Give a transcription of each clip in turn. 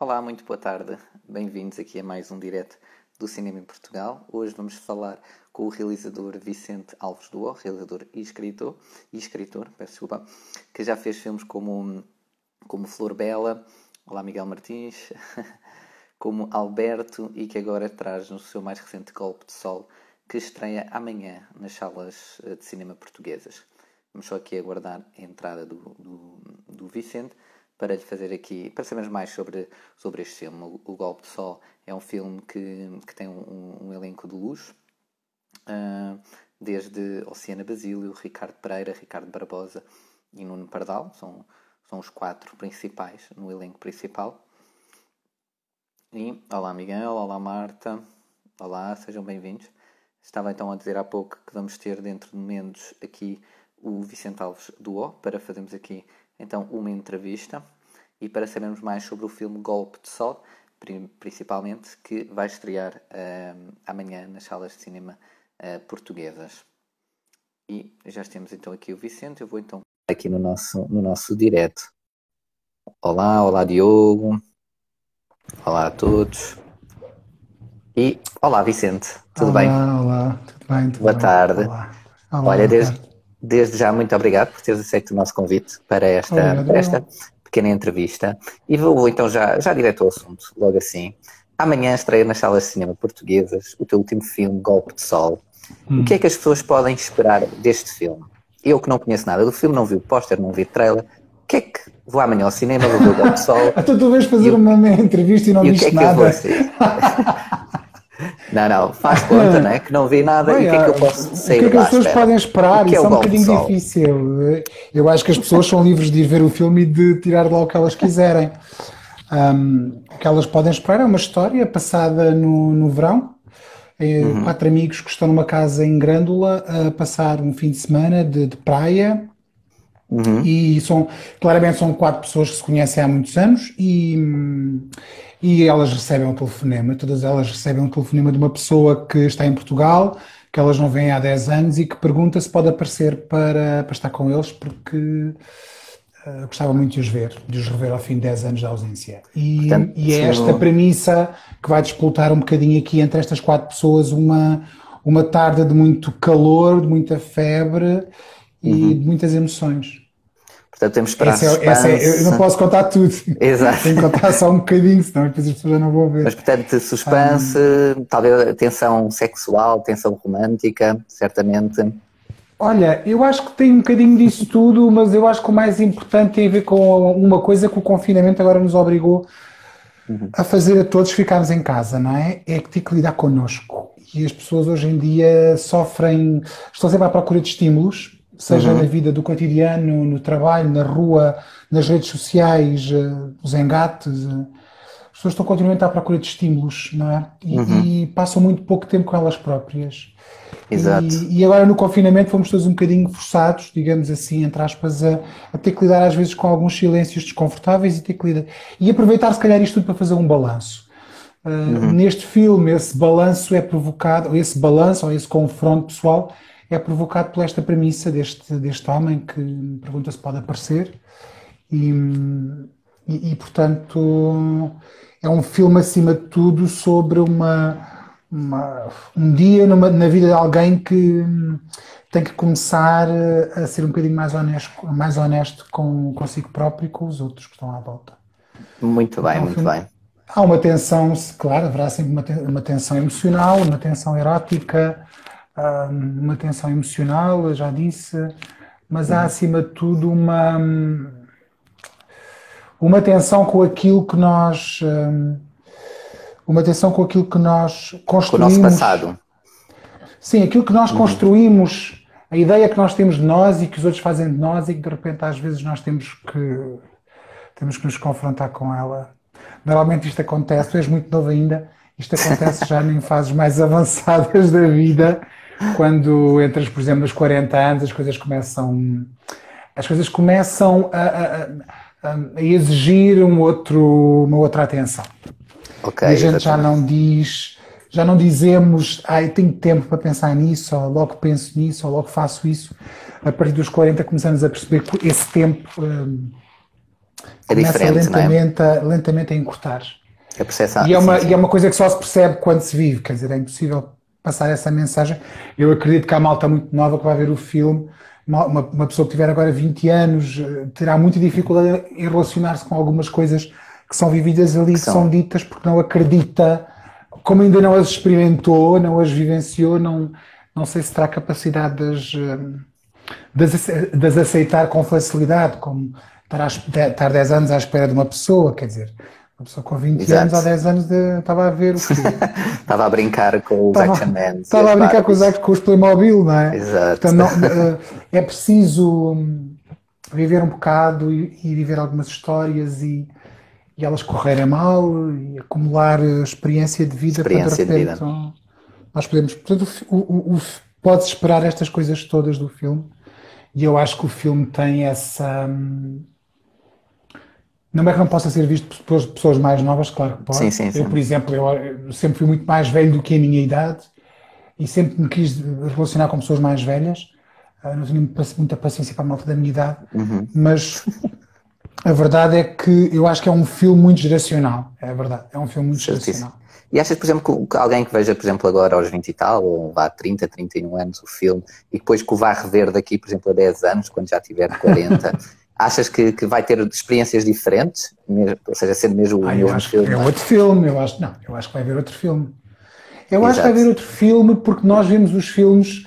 Olá, muito boa tarde. Bem-vindos aqui a mais um direto do Cinema em Portugal. Hoje vamos falar com o realizador Vicente Alves do realizador e escritor, e escritor, peço desculpa, que já fez filmes como, como Flor Bela, Olá Miguel Martins, como Alberto e que agora traz no seu mais recente Golpe de Sol, que estreia amanhã nas salas eh, de cinema portuguesas. Vamos só aqui aguardar a entrada do, do, do Vicente para lhe fazer aqui, para sabermos mais sobre, sobre este filme. O, o Golpe de Sol é um filme que, que tem um, um elenco de luxo, uh, desde Oceana Basílio, Ricardo Pereira, Ricardo Barbosa e Nuno Pardal, são, são os quatro principais no elenco principal. E olá Miguel, olá Marta, olá, sejam bem-vindos. Estava então a dizer há pouco que vamos ter dentro de momentos aqui o Vicente Alves do O para fazermos aqui então uma entrevista e para sabermos mais sobre o filme Golpe de Sol, principalmente, que vai estrear uh, amanhã nas salas de cinema uh, portuguesas. E já temos então aqui o Vicente, eu vou então aqui no nosso, no nosso direto. Olá, olá Diogo, olá a todos. E olá Vicente, tudo olá, bem? Olá, tudo bem? Tudo Boa bem. tarde. Olá. Olá, Olha, desde, desde já, muito obrigado por teres aceito o nosso convite para esta, para esta pequena entrevista. E vou então já, já direto ao assunto, logo assim. Amanhã estreia nas salas de cinema portuguesas o teu último filme, Golpe de Sol. Hum. O que é que as pessoas podem esperar deste filme? Eu que não conheço nada do filme, não vi o póster, não vi o trailer. O que é que vou amanhã ao cinema, vou ver o Golpe de Sol? então tu vais fazer uma entrevista e não e viste nada. O que é que nada. eu vou Não, não, faz conta, não é? Que não vi nada Bem, e o que é que eu posso sair O que é que as pessoas espera? podem esperar? Isso é, é um bocadinho difícil. Eu acho que as pessoas são livres de ir ver o filme e de tirar de lá o que elas quiserem. Um, o que elas podem esperar é uma história passada no, no verão. É, uhum. Quatro amigos que estão numa casa em Grândola a passar um fim de semana de, de praia. Uhum. E são, claramente são quatro pessoas que se conhecem há muitos anos e, e elas recebem um telefonema, todas elas recebem um telefonema de uma pessoa que está em Portugal, que elas não vêm há 10 anos e que pergunta se pode aparecer para, para estar com eles porque uh, gostava muito de os ver, de os rever ao fim de 10 anos de ausência. E, Portanto, e é esta premissa que vai disputar um bocadinho aqui entre estas quatro pessoas uma, uma tarde de muito calor, de muita febre e uhum. de muitas emoções. Portanto, temos para essa é, é, Eu não posso contar tudo. Exato. Tenho que contar só um bocadinho, senão depois as pessoas não vão ver. Mas, portanto, suspense, talvez tensão sexual, tensão romântica, certamente. Olha, eu acho que tem um bocadinho disso tudo, mas eu acho que o mais importante tem a ver com uma coisa que o confinamento agora nos obrigou uhum. a fazer a todos ficarmos em casa, não é? É que tem que lidar connosco. E as pessoas hoje em dia sofrem, estão sempre à procura de estímulos, seja uhum. na vida do cotidiano, no trabalho, na rua, nas redes sociais, uh, os engates. Uh, as pessoas estão continuamente à procura de estímulos, não é? E, uhum. e passam muito pouco tempo com elas próprias. Exato. E, e, agora no confinamento fomos todos um bocadinho forçados, digamos assim, entre aspas, a, a, ter que lidar às vezes com alguns silêncios desconfortáveis e ter que lidar. E aproveitar se calhar isto tudo para fazer um balanço. Uh, uhum. Neste filme, esse balanço é provocado, esse balanço ou esse confronto pessoal é provocado por esta premissa deste, deste homem que me pergunta se pode aparecer e, e, e, portanto é um filme acima de tudo sobre uma, uma um dia numa, na vida de alguém que tem que começar a ser um bocadinho mais honesto, mais honesto com consigo próprio e com os outros que estão à volta. Muito bem, então, muito filme, bem. Há uma tensão, claro, haverá sempre uma, uma tensão emocional, uma tensão erótica, uma tensão emocional, já disse, mas há acima de tudo uma, uma tensão com aquilo que nós. Uma tensão com aquilo que nós construímos. Com o nosso passado. Sim, aquilo que nós uhum. construímos, a ideia que nós temos de nós e que os outros fazem de nós e que de repente às vezes nós temos que, temos que nos confrontar com ela. Normalmente isto acontece, tu és muito novo ainda, isto acontece já em fases mais avançadas da vida quando entras, por exemplo, nos 40 anos, as coisas começam, as coisas começam a, a, a exigir um outro, uma outra atenção. Okay, e a gente exatamente. já não diz, já não dizemos, ah, tenho tempo para pensar nisso, ou logo penso nisso, ou logo faço isso. A partir dos 40 começamos a perceber que esse tempo hum, é diferente, lentamente, não é? a, lentamente a encurtar. A percepção, e, é uma, sim, sim. e é uma coisa que só se percebe quando se vive, quer dizer, é impossível passar essa mensagem. Eu acredito que há malta muito nova que vai ver o filme, uma, uma pessoa que tiver agora 20 anos eh, terá muita dificuldade em relacionar-se com algumas coisas que são vividas ali, que são. são ditas porque não acredita, como ainda não as experimentou, não as vivenciou, não, não sei se terá capacidade de as, de as aceitar com facilidade, como estar 10 anos à espera de uma pessoa, quer dizer, uma pessoa com 20 Exato. anos, há 10 anos, estava a ver o que. estava a brincar com os Action Man. Estava a brincar com os, com os Playmobil, não é? Exato. Portanto, não, eh, é preciso hum, viver um bocado e, e viver algumas histórias e, e, elas correrem mal e acumular experiência de vida experiência para de repente. Então, nós podemos. Portanto, o, o, o pode esperar estas coisas todas do filme e eu acho que o filme tem essa. Hum, não é que não possa ser visto por pessoas mais novas, claro que pode. Sim, sim, sim. Eu, por exemplo, eu sempre fui muito mais velho do que a minha idade e sempre me quis relacionar com pessoas mais velhas. Ah, não tinha muita paciência para a malta da minha idade, uhum. mas a verdade é que eu acho que é um filme muito geracional. É verdade, é um filme muito geracional. E achas, por exemplo, que alguém que veja, por exemplo, agora aos 20 e tal, ou vá 30, 31 anos o filme, e depois que o vá rever daqui, por exemplo, a 10 anos, quando já tiver 40, achas que, que vai ter experiências diferentes? Ou seja, sendo mesmo o ah, mesmo filme? É outro filme, eu acho, não, eu acho que vai haver outro filme. Eu Exato. acho que vai haver outro filme porque nós vemos os filmes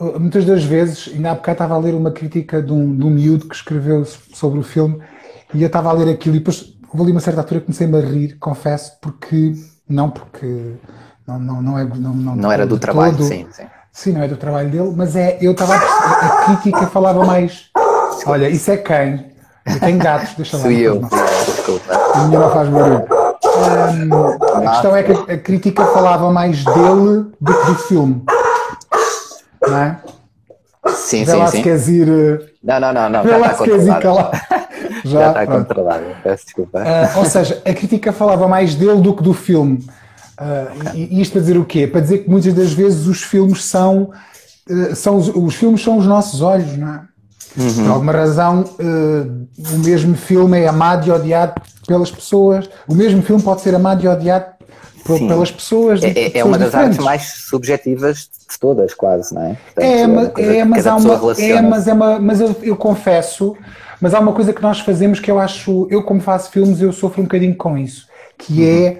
uh, muitas das vezes, ainda há bocado estava a ler uma crítica de um, de um miúdo que escreveu sobre o filme e eu estava a ler aquilo e depois houve ali uma certa altura que comecei-me a rir, confesso, porque não porque não, não, não, é, não, não, não era do trabalho, todo, sim, sim. Sim, não é do trabalho dele, mas é, eu estava a, a crítica falava mais. Olha, isso é quem? Eu tenho gatos, deixa lá. Fui eu. A minha não faz barulho. Um, a questão é que a crítica falava mais dele do que do filme. Não é? Sim, Vê sim, lá sim. se queres ir. Não, não, não, não. Vê lá se queres ir calar. Já, já está controlado, peço desculpa. Uh, ou seja, a crítica falava mais dele do que do filme. Uh, e, e isto para dizer o quê? Para dizer que muitas das vezes os filmes são, uh, são os, os, filmes são os nossos olhos, não é? Uhum. Por alguma razão, o mesmo filme é amado e odiado pelas pessoas. O mesmo filme pode ser amado e odiado Sim. pelas pessoas. É, é, é uma das diferentes. artes mais subjetivas de todas, quase, não é? Portanto, é, mas, é, mas, há uma, é, mas, é uma, mas eu, eu confesso mas há uma coisa que nós fazemos que eu acho, eu como faço filmes, eu sofro um bocadinho com isso, que uhum. é,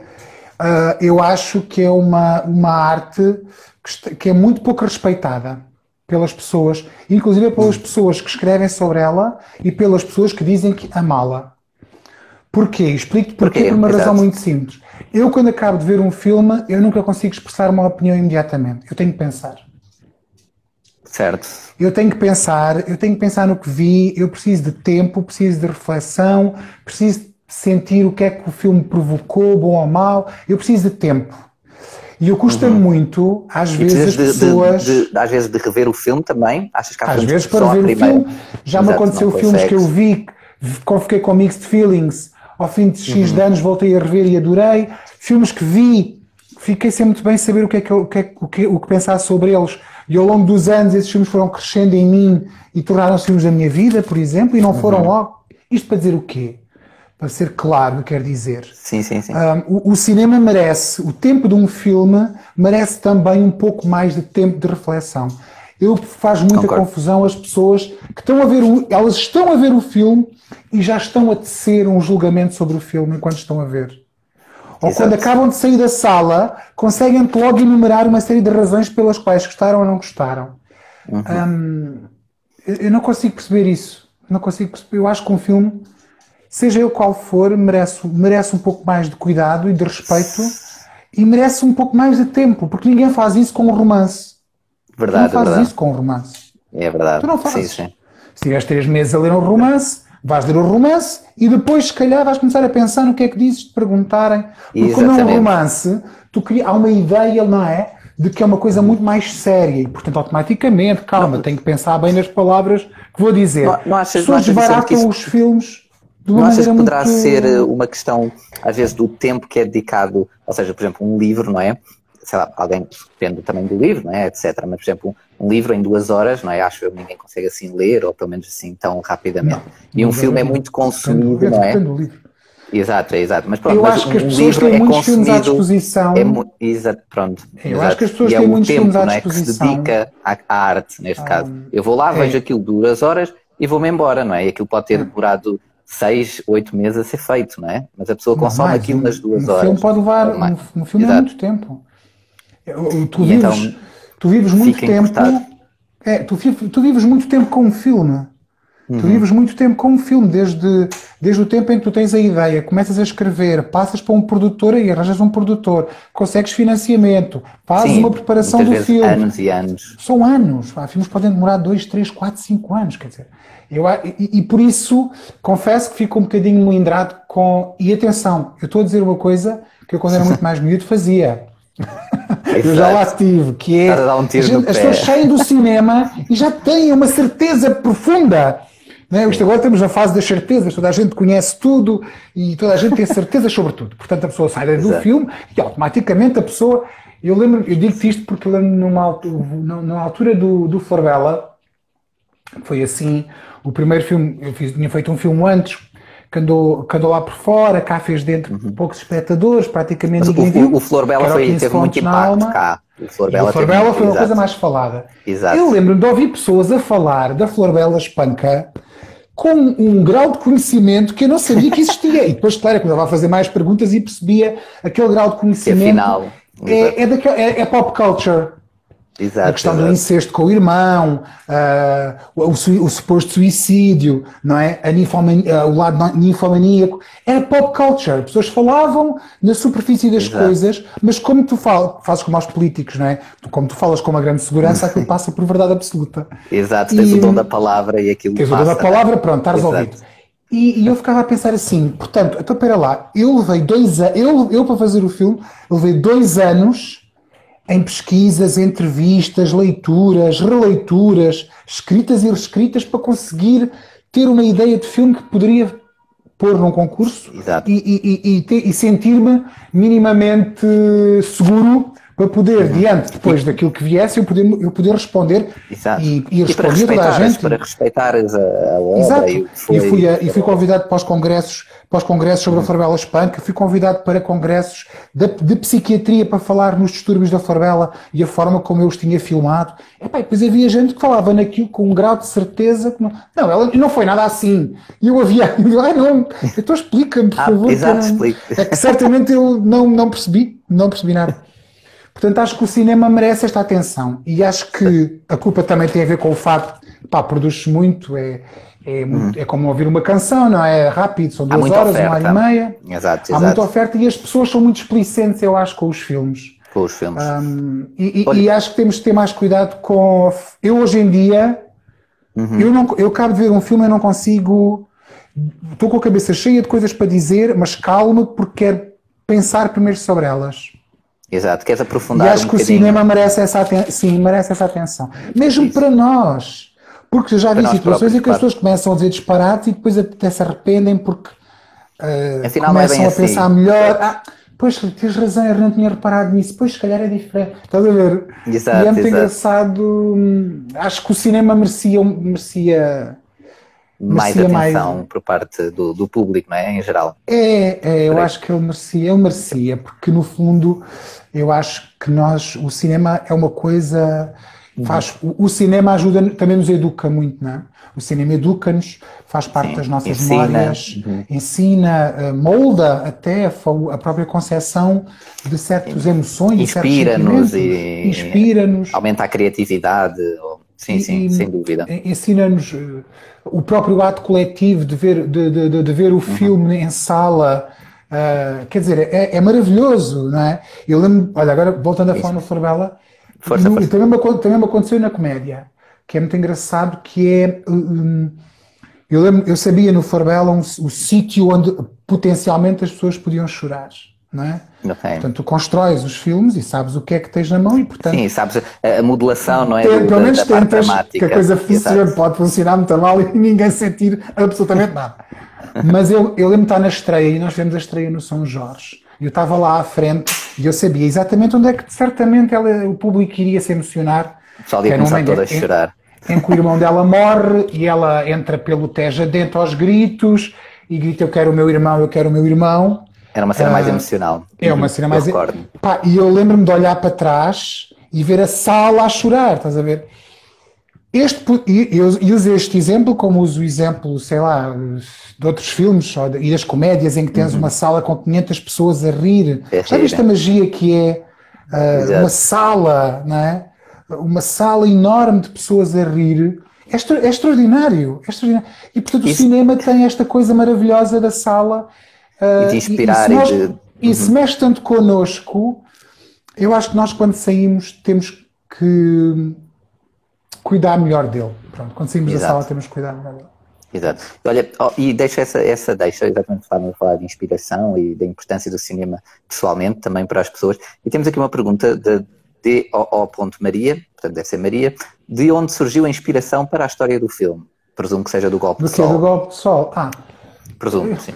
uh, eu acho que é uma, uma arte que, que, é muito pouco respeitada pelas pessoas, inclusive pelas uhum. pessoas que escrevem sobre ela e pelas pessoas que dizem que amá-la. Porquê? Explico-te porquê, por uma Exato. razão muito simples. Eu, quando acabo de ver um filme, eu nunca consigo expressar uma opinião imediatamente. Eu tenho que pensar. Certo. Eu tenho que pensar, eu tenho que pensar no que vi, eu preciso de tempo, preciso de reflexão, preciso sentir o que é que o filme provocou, bom ou mau, eu preciso de tempo. E eu custa-me uhum. muito, às vezes, as pessoas. De, de, às vezes de rever o filme também? Achas que há Às vezes para ver o filme. Já Exato, me aconteceu filmes que eu vi, fiquei com mixed feelings, ao fim de X uhum. anos voltei a rever e adorei. Filmes que vi, fiquei sem muito bem saber o que é que, o que, é, o que, o que pensar sobre eles e ao longo dos anos esses filmes foram crescendo em mim e tornaram-se filmes da minha vida, por exemplo, e não foram uhum. logo. Isto para dizer o quê? Para ser claro, quer dizer. Sim, sim, sim. Um, o, o, cinema merece, o tempo de um filme merece também um pouco mais de tempo de reflexão. Eu faz muita Concordo. confusão as pessoas que estão a ver, o, elas estão a ver o filme e já estão a tecer um julgamento sobre o filme enquanto estão a ver. Ou Exato. quando acabam de sair da sala, conseguem logo enumerar uma série de razões pelas quais gostaram ou não gostaram. Uhum. Um, eu não consigo perceber isso. Não consigo perceber. Eu acho que um filme, seja ele qual for, merece, merece um pouco mais de cuidado e de respeito e merece um pouco mais de tempo, porque ninguém faz isso com um romance. Verdade, tu não fazes verdade. isso com um romance. É verdade. Tu não fazes. Sim, sim. Se tiveres três meses a ler um romance, vais ler o romance e depois, se calhar, vais começar a pensar no que é que dizes de perguntarem. Porque como é um romance, tu cria, há uma ideia, não é? De que é uma coisa muito mais séria e, portanto, automaticamente, calma, não, tenho que pensar bem nas palavras que vou dizer. Não, não achas, Pessoas desbaratam os filmes não achas que poderá muito... ser eh, uma questão, às vezes, do tempo que é dedicado, ou seja, por exemplo, um livro, não é? sei lá, alguém depende também do livro, não é, etc. Mas, por exemplo, um, livro em duas horas, não é? Acho que ninguém consegue assim ler, ou pelo menos assim tão rapidamente. Não, e um filme é muito consumido, não é? Do livro. Exato, é exato. Mas pronto, eu acho que as pessoas têm é muitos filmes à disposição. É, exato, pronto. Eu exato. acho que as pessoas e têm é muitos tempo, filmes à não é, disposição. que se dedica à, à arte, neste caso. Eu vou lá, é. vejo aquilo duas horas e vou-me embora, não é? E aquilo pode ter demorado seis, oito meses a ser feito, não é? Mas a pessoa consome mais, aquilo nas duas um horas. Filme pode levar, um, um filme é muito tempo. Tu vives, então, tu vives muito tempo. É, tu, tu vives muito tempo com um filme. Tu Uhum. vives muito tempo com um filme, desde, desde o tempo em que tu tens a ideia, começas a escrever, passas para um produtor e arranjas um produtor, consegues financiamento, fazes Sim, uma preparação do filme. anos e anos. São anos. Pá, filmes podem demorar dois, três, quatro, cinco anos. Quer dizer, eu, e, e por isso confesso que fico um bocadinho melindrado com. E atenção, eu estou a dizer uma coisa que eu, quando era muito mais miúdo, fazia. eu já lá estive, que é. Um as pessoas saem do cinema e já têm uma certeza profunda. Não é? Isto agora estamos na fase das certezas, toda a gente conhece tudo e toda a gente tem certezas sobre tudo. Portanto, a pessoa sai do Exato. filme e automaticamente a pessoa. Eu lembro, eu digo-te isto porque eu lembro numa altura, numa altura do, do Forbella, foi assim, o primeiro filme, eu fiz, tinha feito um filme antes, que andou, que andou lá por fora, cá fez dentro poucos espectadores, praticamente Uhum. Mas ninguém o, viu. o, o Flor Bela que o foi, 15 teve muito impacto cá. O Flor Bela a Flor Bela foi uma coisa mais falada. Exato. Eu lembro-me de ouvir pessoas a falar da Flor Bela Espanca com um grau de conhecimento que eu não sabia que existia. E depois, claro, eu começava a fazer mais perguntas e percebia aquele grau de conhecimento. afinal, exato. é, é, daquele- é- é pop culture. Exato, A questão do exato. incesto com o irmão, ah, o, o suposto suicídio, não é? Ah, o lado ninfomaníaco. Era pop culture. As pessoas falavam na superfície das Exato. coisas, mas como tu fal- fazes como aos políticos, não é? Como tu falas com uma grande segurança, aquilo passa por verdade absoluta. Exato, tens E- o dom da palavra e aquilo Tens o passa. dom da palavra, pronto, está resolvido. E, e eu ficava a pensar assim, portanto, então espera lá, eu levei dois anos, eu, eu para fazer o filme, levei dois anos em pesquisas, entrevistas, leituras, releituras, escritas e reescritas para conseguir ter uma ideia de filme que poderia pôr num concurso e, e- e- e sentir-me minimamente seguro para poder, diante depois daquilo que viesse, eu poder, eu poder responder Exato. e, e responder toda a gente. para respeitares a, a obra Exato. e foi. E, fui, a- e fui convidado para os congressos, para os congressos sobre a Farbela Espanca, fui convidado para congressos de, de psiquiatria para falar nos distúrbios da Farbela e a forma como eu os tinha filmado. E depois havia gente que falava naquilo com um grau de certeza que não, não, ela não foi nada assim. E eu havia, ai não, então explica-me, por Ah, favor. exato, explique. É que certamente eu não, não percebi, não percebi nada. Portanto, acho que o cinema merece esta atenção. E acho que a culpa também tem a ver com o facto, pá, produz muito, é, é, muito- é como ouvir uma canção, não é? Rápido, são Hum. Há duas horas, uma hora oferta. e meia. Exato, Há exato. muita oferta e as pessoas são muito explicentes, eu acho, com os filmes. Com os filmes. Hum, e, e- e acho que temos de ter mais cuidado com. Eu hoje em dia, Uhum. eu, não, eu acabo de ver um filme e não consigo. Estou com a cabeça cheia de coisas para dizer, mas calmo porque quero pensar primeiro sobre elas. Exato, queres E aprofundar acho um que o bocadinho. cinema merece essa, sim, merece essa atenção. Mesmo Isso. para nós. Porque eu já vi situações próprios, em que as claro. pessoas começam a dizer disparates e depois até se arrependem porque eh, Afinal, é começam bem a pensar assim. melhor. Ah, pois, tens razão, eu não tinha reparado nisso. Pois, se calhar é diferente. Estás a ver? Exato, e é muito exato. engraçado. hum, Acho que o cinema merecia, merecia mais atenção mais- por parte do, do público, não é? Em geral. É, é, eu acho que ele merecia, ele merecia, porque no fundo eu acho que nós, o cinema é uma coisa, Uhum. faz, o, o cinema ajuda, também nos educa muito, não é? O cinema educa-nos, faz parte Sim, das nossas ensina, Uhum. memórias, ensina, eh, molda até a, própria concepção de certas emoções, Inspira-nos e- inspira-nos. Aumenta a criatividade. Sim, sim, e sem dúvida. Ensina-nos eh, o próprio ato coletivo de ver, de, de- de- ver o Uhum. filme em sala. ah, quer dizer, é, é maravilhoso, não é? Eu lembro, olha, agora voltando a falar no Forbella, Força, no- força. Também, me, também me aconteceu na comédia, que é muito engraçado, que é. hum, eu, lembro, eu sabia no Forbella um, o sítio onde potencialmente as pessoas podiam chorar, não é? Ok. Portanto, tu constróis os filmes e sabes o que é que tens na mão e, portanto, Sim, sabes, a, modulação não é tem- pelo da, menos da parte tentas que a coisa funcione, pode funcionar muito mal e ninguém sentir absolutamente nada. Mas eu, eu lembro de estar na estreia e nós fizemos a estreia no São Jorge. Eu estava lá à frente e eu sabia exatamente onde é que certamente ela, o público iria se emocionar. O pessoal ia começar toda a chorar. Em, em que o irmão dela morre e ela entra pelo Teja dentro aos gritos e grita: Eu quero o meu irmão, eu quero o meu irmão. Era uma cena mais ah, emocional. É uma cena mais. Pá, e eu lembro-me de olhar para trás e ver a sala a chorar, estás a ver? Este, eu, uso este exemplo como uso o exemplo, sei lá, de outros filmes e das comédias em que tens uhum. uma sala com 500 pessoas a rir. É Já viste a magia que é uh, uma sala, não é? Uma sala enorme de pessoas a rir. É, extra, é extraordinário, é extraordinário. E portanto Isso. o cinema tem esta coisa maravilhosa da sala. Uh, e de inspirar e, e, se, mexe, de... e se uhum. mexe tanto connosco, eu acho que nós quando saímos temos que cuidar melhor dele. Pronto, quando saímos Exato. da sala temos que cuidar melhor dele. Exato. Olha, oh, e deixa essa, essa deixa, exatamente para falar de inspiração e da importância do cinema pessoalmente, também para as pessoas. E temos aqui uma pergunta de D.O.O. Maria, portanto deve ser Maria, de onde surgiu a inspiração para a história do filme? Presumo que seja do Golpe do de Sol. Do Golpe de Sol, ah. Presumo, sim.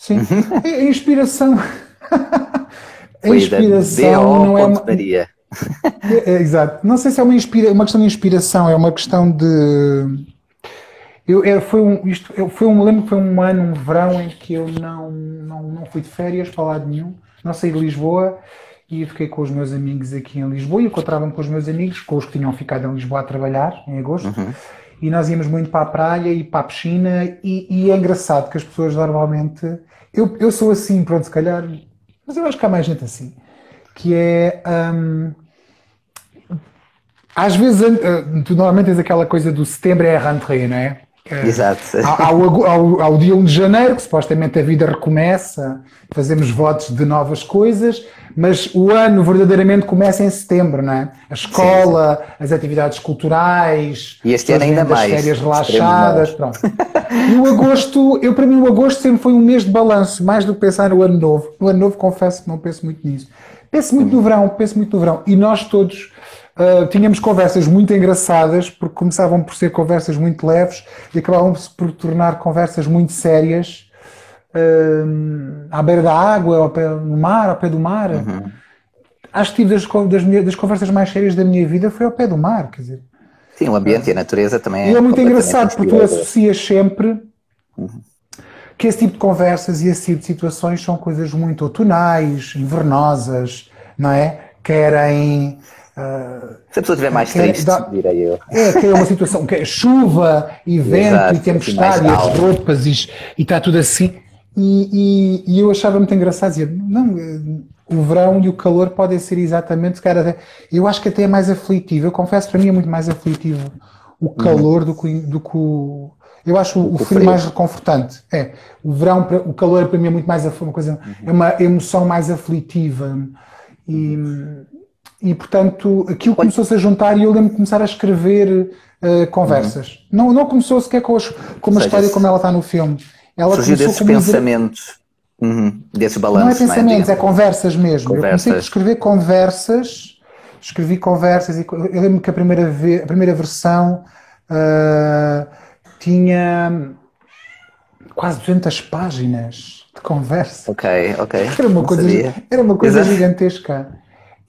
Sim, a inspiração... a inspiração não é... É, é, exato. Não sei se é uma, inspira, uma questão de inspiração, é uma questão de. Eu, eu, foi um, isto, eu, foi um, lembro que foi um ano, um verão, em que eu não, não, não fui de férias para lado nenhum, não saí de Lisboa e fiquei com os meus amigos aqui em Lisboa e encontrava-me com os meus amigos, com os que tinham ficado em Lisboa a trabalhar em agosto. Uhum. E nós íamos muito para a praia e para a piscina, e, e é engraçado que as pessoas normalmente. Eu, eu sou assim, pronto, se calhar, mas eu acho que há mais gente assim que é. Um, às vezes, eh, tu normalmente tens aquela coisa do setembro é a rentrée, não é? Exato. Ao, ao, ao, dia 1 de janeiro, que supostamente a vida recomeça, fazemos votos de novas coisas, mas o ano verdadeiramente começa em setembro, não é? A escola, sim, sim. as atividades culturais, e este ano ainda mais. as férias relaxadas, pronto. E o agosto, eu para mim o agosto sempre foi um mês de balanço, mais do que pensar no ano novo. No ano novo confesso que não penso muito nisso. Penso muito no verão, penso muito no verão. E nós todos uh, tínhamos conversas muito engraçadas, porque começavam por ser conversas muito leves e acabavam por tornar conversas muito sérias uh, à beira da água, ao pé, no mar, ao pé do mar. Uhum. Acho que das, das, das, conversas mais sérias da minha vida foi ao pé do mar, quer dizer. Sim, o ambiente e a natureza também é. E é muito engraçado, porque tu associas sempre. Uhum que esse tipo de conversas e esse tipo de situações são coisas muito outonais, invernosas, não é? Querem. Uh, Se a pessoa estiver mais triste, dá, direi eu. É, que é uma situação que é chuva e vento Exato, e tempestade e as roupas e, e está tudo assim. E, e, e, eu achava muito engraçado dizer, não, o verão e o calor podem ser exatamente, cara, eu acho que até é mais aflitivo. Eu confesso, para mim é muito mais aflitivo o uhum. calor uhum. do, que, do que o, eu acho o, o frio mais reconfortante. É. O verão, o calor para mim é muito mais uma coisa, uhum. é uma emoção mais aflitiva. E, e portanto, aquilo começou-se a juntar e eu lembro de começar a escrever uh, conversas. Uhum. Não, não começou sequer com, as, com uma seja, história como ela está no filme. Ela surgiu desses pensamentos, uhum. desses balanços. Não é pensamentos, é, é conversas mesmo. Conversas. Eu comecei a escrever conversas, escrevi conversas e eu lembro que a primeira, a primeira versão. Uh, tinha quase 200 páginas de conversa. Ok, ok. Era uma coisa, era uma coisa gigantesca.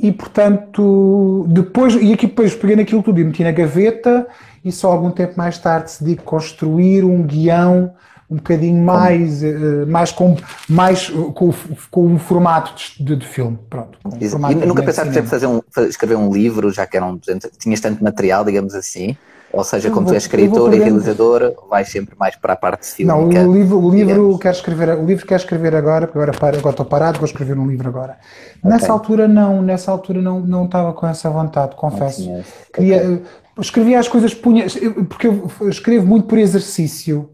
E portanto, depois, e aqui depois peguei naquilo tudo e meti na gaveta e só algum tempo mais tarde decidi construir um guião um bocadinho mais, uh, mais, com, mais com, com um formato de, de filme. Pronto, um formato e nunca pensaste em fazer um, escrever um livro, já que eram 200, tinhas tanto material, digamos assim? Ou seja, eu como vou, tu és escritor e realizador, vais sempre mais para a parte fílmica. Não, o livro, o livro quero escrever, o livro quero escrever agora, porque agora, para, agora estou parado, vou escrever um livro agora. Nessa okay. altura não, nessa altura não, não estava com essa vontade, confesso. Queria, okay. Escrevia as coisas, punha, porque eu escrevo muito por exercício.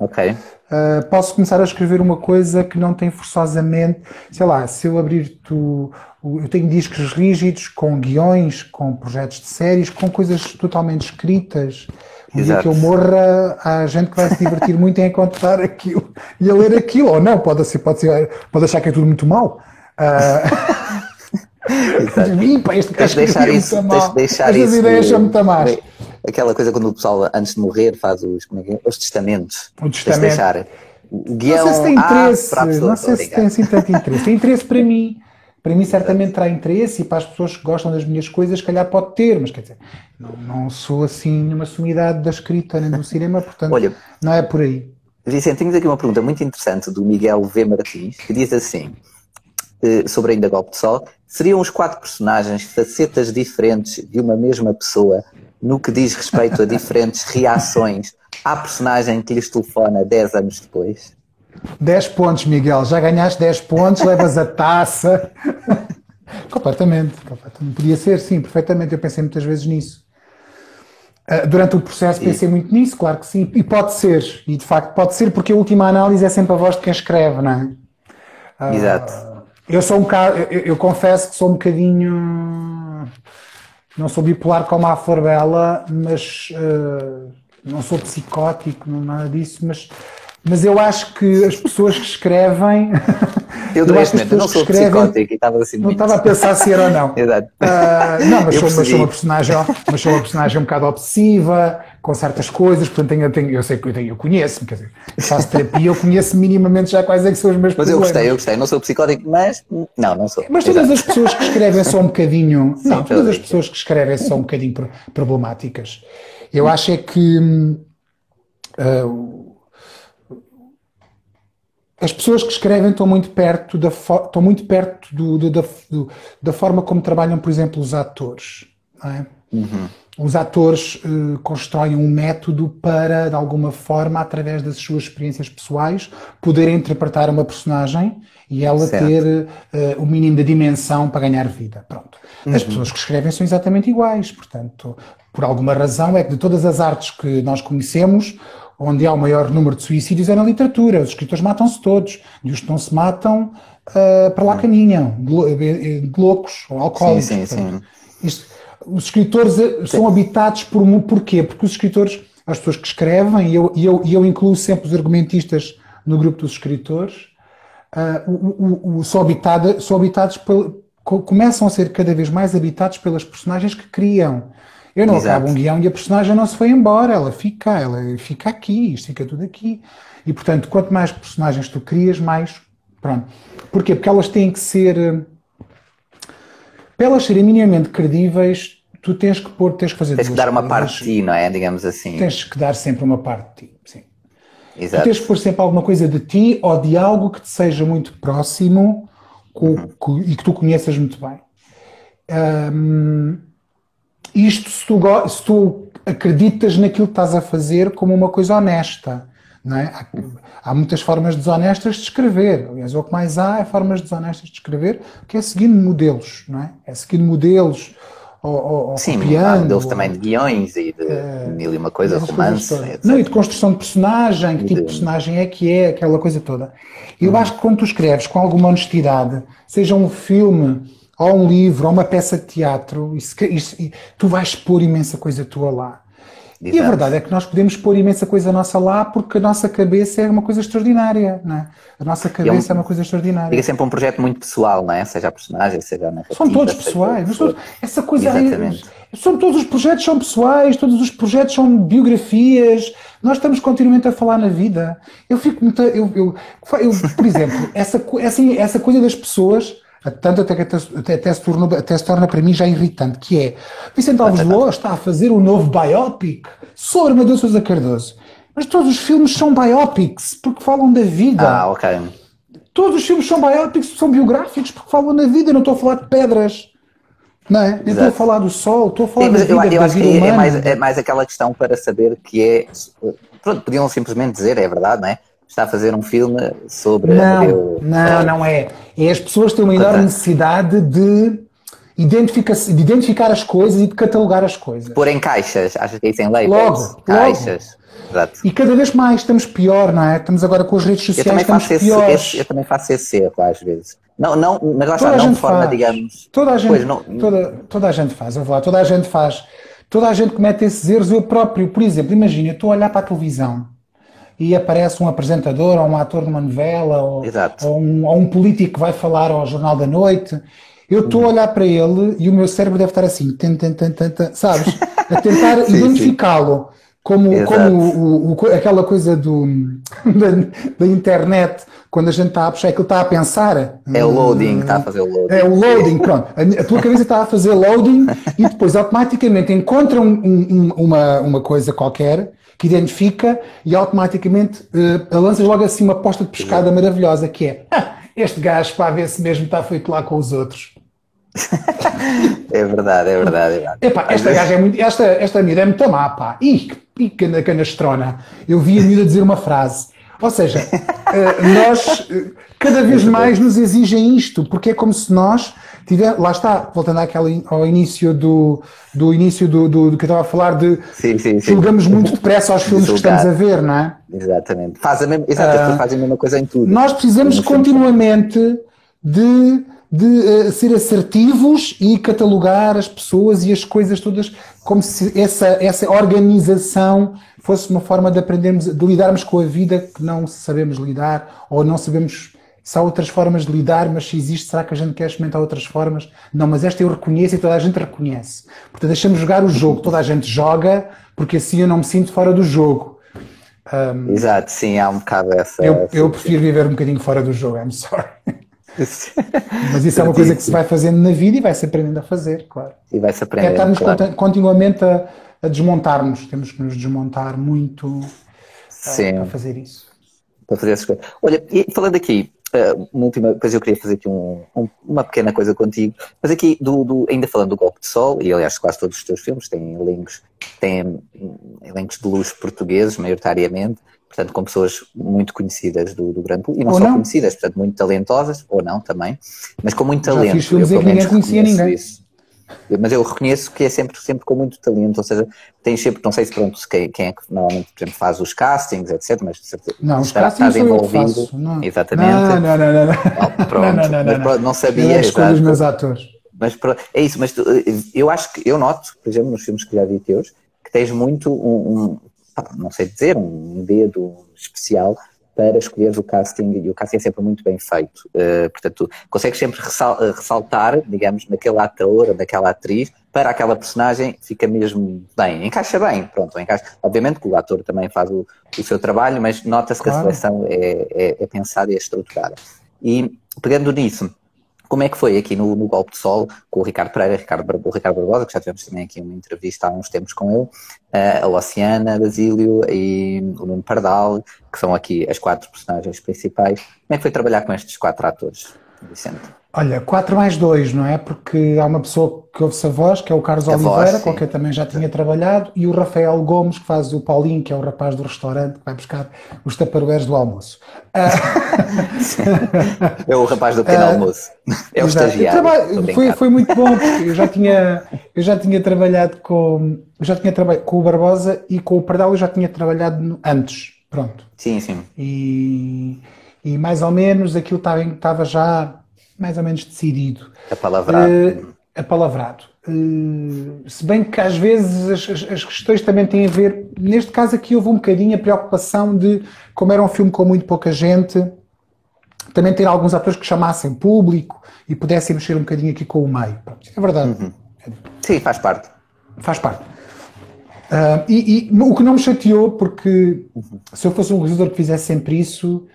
Ok. Uh, posso começar a escrever uma coisa que não tem forçosamente, sei lá, se eu abrir tu, eu tenho discos rígidos com guiões, com projetos de séries, com coisas totalmente escritas. Um dia que eu morra, há gente que vai se divertir muito em encontrar aquilo e a ler aquilo, ou não, pode ser, pode ser, pode achar que é tudo muito mal. Uh, Exato. este gajo deixar isso, muito mal. Deixar Estas ideias são muito más aquela coisa quando o pessoal, antes de morrer, faz os, é é? os testamentos. O testamento. Deixar. o guião não sei se tem interesse, a não sei se tem assim tanto interesse. Tem interesse para mim. Para mim, certamente terá interesse e para as pessoas que gostam das minhas coisas, se calhar pode ter, mas quer dizer, não, não sou assim numa sumidade da escrita nem do cinema, portanto, Olha, não é por aí. Vicente, temos aqui uma pergunta muito interessante do Miguel V. Martins, que diz assim, eh, sobre ainda Golpe de Sol, seriam os quatro personagens facetas diferentes de uma mesma pessoa no que diz respeito a diferentes reações à personagem que lhes telefona 10 anos depois? 10 pontos, Miguel. Já ganhaste 10 pontos, levas a taça. completamente, completamente. Podia ser, sim, perfeitamente. Eu pensei muitas vezes nisso. Uh, durante o processo pensei e... muito nisso, claro que sim. E pode ser, e de facto pode ser, porque a última análise é sempre a voz de quem escreve, não é? Uh, Exato. Eu sou um bocado, eu, eu, confesso que sou um bocadinho. Não sou bipolar como a Flor Bela, mas uh, não sou psicótico, não nada disso, mas mas eu acho que as pessoas que escrevem. Eu, eu acho que as pessoas não sou que escrevem, psicótico e estava assim. Não estava a pensar se era ou não. Exato. Uh, não, mas sou, mas sou, uma personagem, mas sou uma personagem um bocado obsessiva com certas coisas, portanto tenho, tenho, eu sei que eu, tenho, eu conheço-me, quer dizer, faço terapia, eu conheço minimamente já quais é que são os meus mas problemas. Mas eu gostei, eu gostei, não sou psicótico, mas não, não sou. Mas todas Exato. as pessoas que escrevem são um bocadinho, Sim, não, todas as pessoas que escrevem são um bocadinho problemáticas. Eu acho é que uh, as pessoas que escrevem estão muito perto da, estão muito perto do, do, da, do, da forma como trabalham, por exemplo, os atores. É? Uhum. Os atores uh, constroem um método para, de alguma forma, através das suas experiências pessoais, poderem interpretar uma personagem e ela certo. ter uh, o mínimo de dimensão para ganhar vida. Pronto. Uhum. As pessoas que escrevem são exatamente iguais. Portanto, por alguma razão, é que de todas as artes que nós conhecemos, onde há o maior número de suicídios é na literatura. Os escritores matam-se todos. E os que não se matam, uh, para lá caminham, de, de loucos ou alcoólicos. Sim, sim, sim. Isto, os escritores eh, são habitados por um porquê? Porque os escritores, as pessoas que escrevem, e eu, e eu, e eu incluo sempre os argumentistas no grupo dos escritores, uh, o, o, o, são, habitado, são habitados, começam a ser cada vez mais habitados pelas personagens que criam. Eu não Exato. acabo um guião e a personagem não se foi embora, ela fica, ela fica aqui, isto fica tudo aqui. E portanto, quanto mais personagens tu crias, mais. Pronto. Porquê? Porque elas têm que ser. Para elas serem minimamente credíveis, tu tens que pôr, tens que fazer Tens que dar uma parte de ti, não é? Digamos assim. Tens que dar sempre uma parte de ti, sim. Exato. Tu tens que pôr sempre alguma coisa de ti ou de algo que te seja muito próximo uhum. e que tu conheças muito bem. Um, isto se tu, se tu acreditas naquilo que estás a fazer como uma coisa honesta. É? há, há, muitas formas desonestas de escrever. Aliás, o que mais há é formas desonestas de escrever, que é seguindo modelos, não é? É seguindo modelos ou, ou Sim, copiando. modelos também de guiões e de uh, mil e uma coisa, romance. Não, e de construção de personagem, que tipo de personagem é que é, aquela coisa toda. Eu hum. acho que quando tu escreves com alguma honestidade, seja um filme ou um livro, ou uma peça de teatro, isso, isso, tu vais pôr imensa coisa tua lá. Exato. E a verdade é que nós podemos pôr imensa coisa nossa lá porque a nossa cabeça é uma coisa extraordinária, não é? A nossa cabeça é, um, é uma coisa extraordinária. É sempre um projeto muito pessoal, não é? Seja a personagem, seja a narrativa. São todos pessoais. Todos, essa coisa Exatamente. Aí, são, todos os projetos são pessoais, todos os projetos são biografias. Nós estamos continuamente a falar na vida. Eu fico muito. Eu, eu, eu por exemplo, essa, essa, essa coisa das pessoas tanto até que até, até, se torna, até se torna para mim já irritante, que é Vicente Alves Loa está a fazer um novo biopic sobre Amadeu Sousa Cardoso. Mas todos os filmes são biopics, porque falam da vida. Ah, ok. Todos os filmes são biopics, são biográficos, porque falam da vida. Eu não estou a falar de pedras. Não é? Eu estou a falar do sol, estou a falar Sim, da vida, eu, eu acho que é mais, é mais aquela questão para saber que é. Pronto, podiam simplesmente dizer, é verdade, não é? Está a fazer um filme sobre. Não, não, não é. É as pessoas têm uma enorme necessidade de, identifica de identificar as coisas e de catalogar as coisas. Pôr em caixas, achas que isso em labels? Logo, caixas. Logo. Exato. E cada vez mais estamos pior, não é? Estamos agora com as redes sociais, eu estamos piores. Esse, eu também faço esse erro às vezes. Não, não, mas lá está, não de forma, faz. digamos. Toda a gente, pois, não... toda, toda a gente faz, eu vou lá, toda a gente faz. Toda a gente comete esses erros. Eu próprio, por exemplo, imagina, eu estou a olhar para a televisão e aparece um apresentador ou um ator de uma novela ou, ou, um, ou um, político que vai falar ao Jornal da Noite. Eu estou a olhar para ele e o meu cérebro deve estar assim, sabes? A tentar identificá-lo. como, como o, o, aquela coisa do, da, da, internet, quando a gente está a puxar, aquilo está a pensar. É o loading, está a fazer o loading. É o loading, pronto. A, a tua cabeça está a fazer loading e depois automaticamente encontra um, um, uma, uma coisa qualquer que identifica e automaticamente uh, lanças logo assim uma posta de pescada maravilhosa que é ah, este gajo para ver se mesmo está feito lá com os outros. é verdade, é verdade. É verdade. Epá, esta gaja é muito. Esta, esta miúda é muito má, pá. Ih, que pica na canastrona. Eu vi a miúda dizer uma frase. Ou seja, uh, nós uh, cada vez mais nos exigem isto, porque é como se nós lá está, voltando àquela, ao início do, do início do, do, do que eu estava a falar de sim, sim, sim. julgamos muito depressa aos filmes que estamos a ver, não é? Exatamente. Faz a mesma, exatamente, uh, faz a mesma coisa em tudo. Nós precisamos continuamente de de uh, ser assertivos e catalogar as pessoas e as coisas todas como se essa, essa organização fosse uma forma de aprendermos, de lidarmos com a vida que não sabemos lidar ou não sabemos se há outras formas de lidar, mas se existe, será que a gente quer experimentar outras formas? Não, mas esta eu reconheço e toda a gente reconhece. Portanto, deixamos jogar o jogo, toda a gente joga, porque assim eu não me sinto fora do jogo. Um, Exato, sim, há um bocado essa. Eu, eu prefiro viver um bocadinho fora do jogo, I'm sorry. Mas isso é uma coisa que se vai fazendo na vida e vai-se aprendendo a fazer, claro. E vai-se aprendendo. É estarmos claro. continuamente a, a desmontar-nos. Temos que nos desmontar muito Sim. para fazer isso. Para fazer essas coisas. Olha, e falando aqui, uh, uma última, depois eu queria fazer aqui um, um, uma pequena coisa contigo, mas aqui, do, do, ainda falando do Golpe de Sol, e aliás quase todos os teus filmes têm elencos, têm elencos de luz portugueses, maioritariamente, portanto, com pessoas muito conhecidas do, do grande público, e não ou só não. conhecidas, portanto, muito talentosas, ou não também, mas com muito talento. Já fiz filmes em que ninguém conhecia ninguém. Isso. Mas eu reconheço que é sempre, sempre com muito talento, ou seja, tens sempre, não sei se pronto, quem, quem é que normalmente, por exemplo, faz os castings, etc, mas não, os castings estás envolvido. Não. Exatamente. Não, não, não, não. não. pronto, não, não, não, não, não, não sabia. Eu escolho os meus atores. Mas é isso, mas tu, eu acho que, eu noto, por exemplo, nos filmes que já vi teus, que tens muito um, um não sei dizer, um dedo especial para escolheres o casting, e o casting é sempre muito bem feito. Uh, portanto, consegues sempre eh, ressaltar, digamos, naquele ator ou naquela atriz, para aquela personagem, fica mesmo bem, encaixa bem, pronto, encaixa. Obviamente que o ator também faz o, o seu trabalho, mas nota-se claro. que a seleção é, é, é pensada e é estruturada. E pegando nisso, como é que foi aqui no, no Golpe de Sol com o Ricardo Pereira, Ricardo o Ricardo Barbosa, que já tivemos também aqui uma entrevista há uns tempos com ele, a Luciana Basílio e o Nuno Pardal, que são aqui as quatro personagens principais. Como é que foi trabalhar com estes quatro atores, Vicente? Olha, 4 mais 2, não é? Porque há uma pessoa que ouve-se a voz, que é o Carlos a Oliveira, voz, com quem também já tinha trabalhado, e o Rafael Gomes, que faz o Paulinho, que é o rapaz do restaurante, que vai buscar os taparoeiros do almoço. é o rapaz do pequeno uh, almoço. É o exato. estagiário. Traba... Foi, foi muito bom, porque eu já tinha, eu já tinha trabalhado com. Já tinha trabalhado com o Barbosa e com o Pardal eu já tinha trabalhado antes. Pronto. Sim, sim. E, e mais ou menos aquilo estava, estava já mais ou menos decidido. Apalavrado. Uh, apalavrado. Uh, se bem que às vezes as, as, questões também têm a ver, neste caso aqui houve um bocadinho a preocupação de, como era um filme com muito pouca gente, também ter alguns atores que chamassem público e pudessem mexer um bocadinho aqui com o meio. É verdade. Uhum. Sim, faz parte. Faz parte. Uh, e, e, o que não me chateou, porque uhum. se eu fosse um realizador que fizesse sempre isso,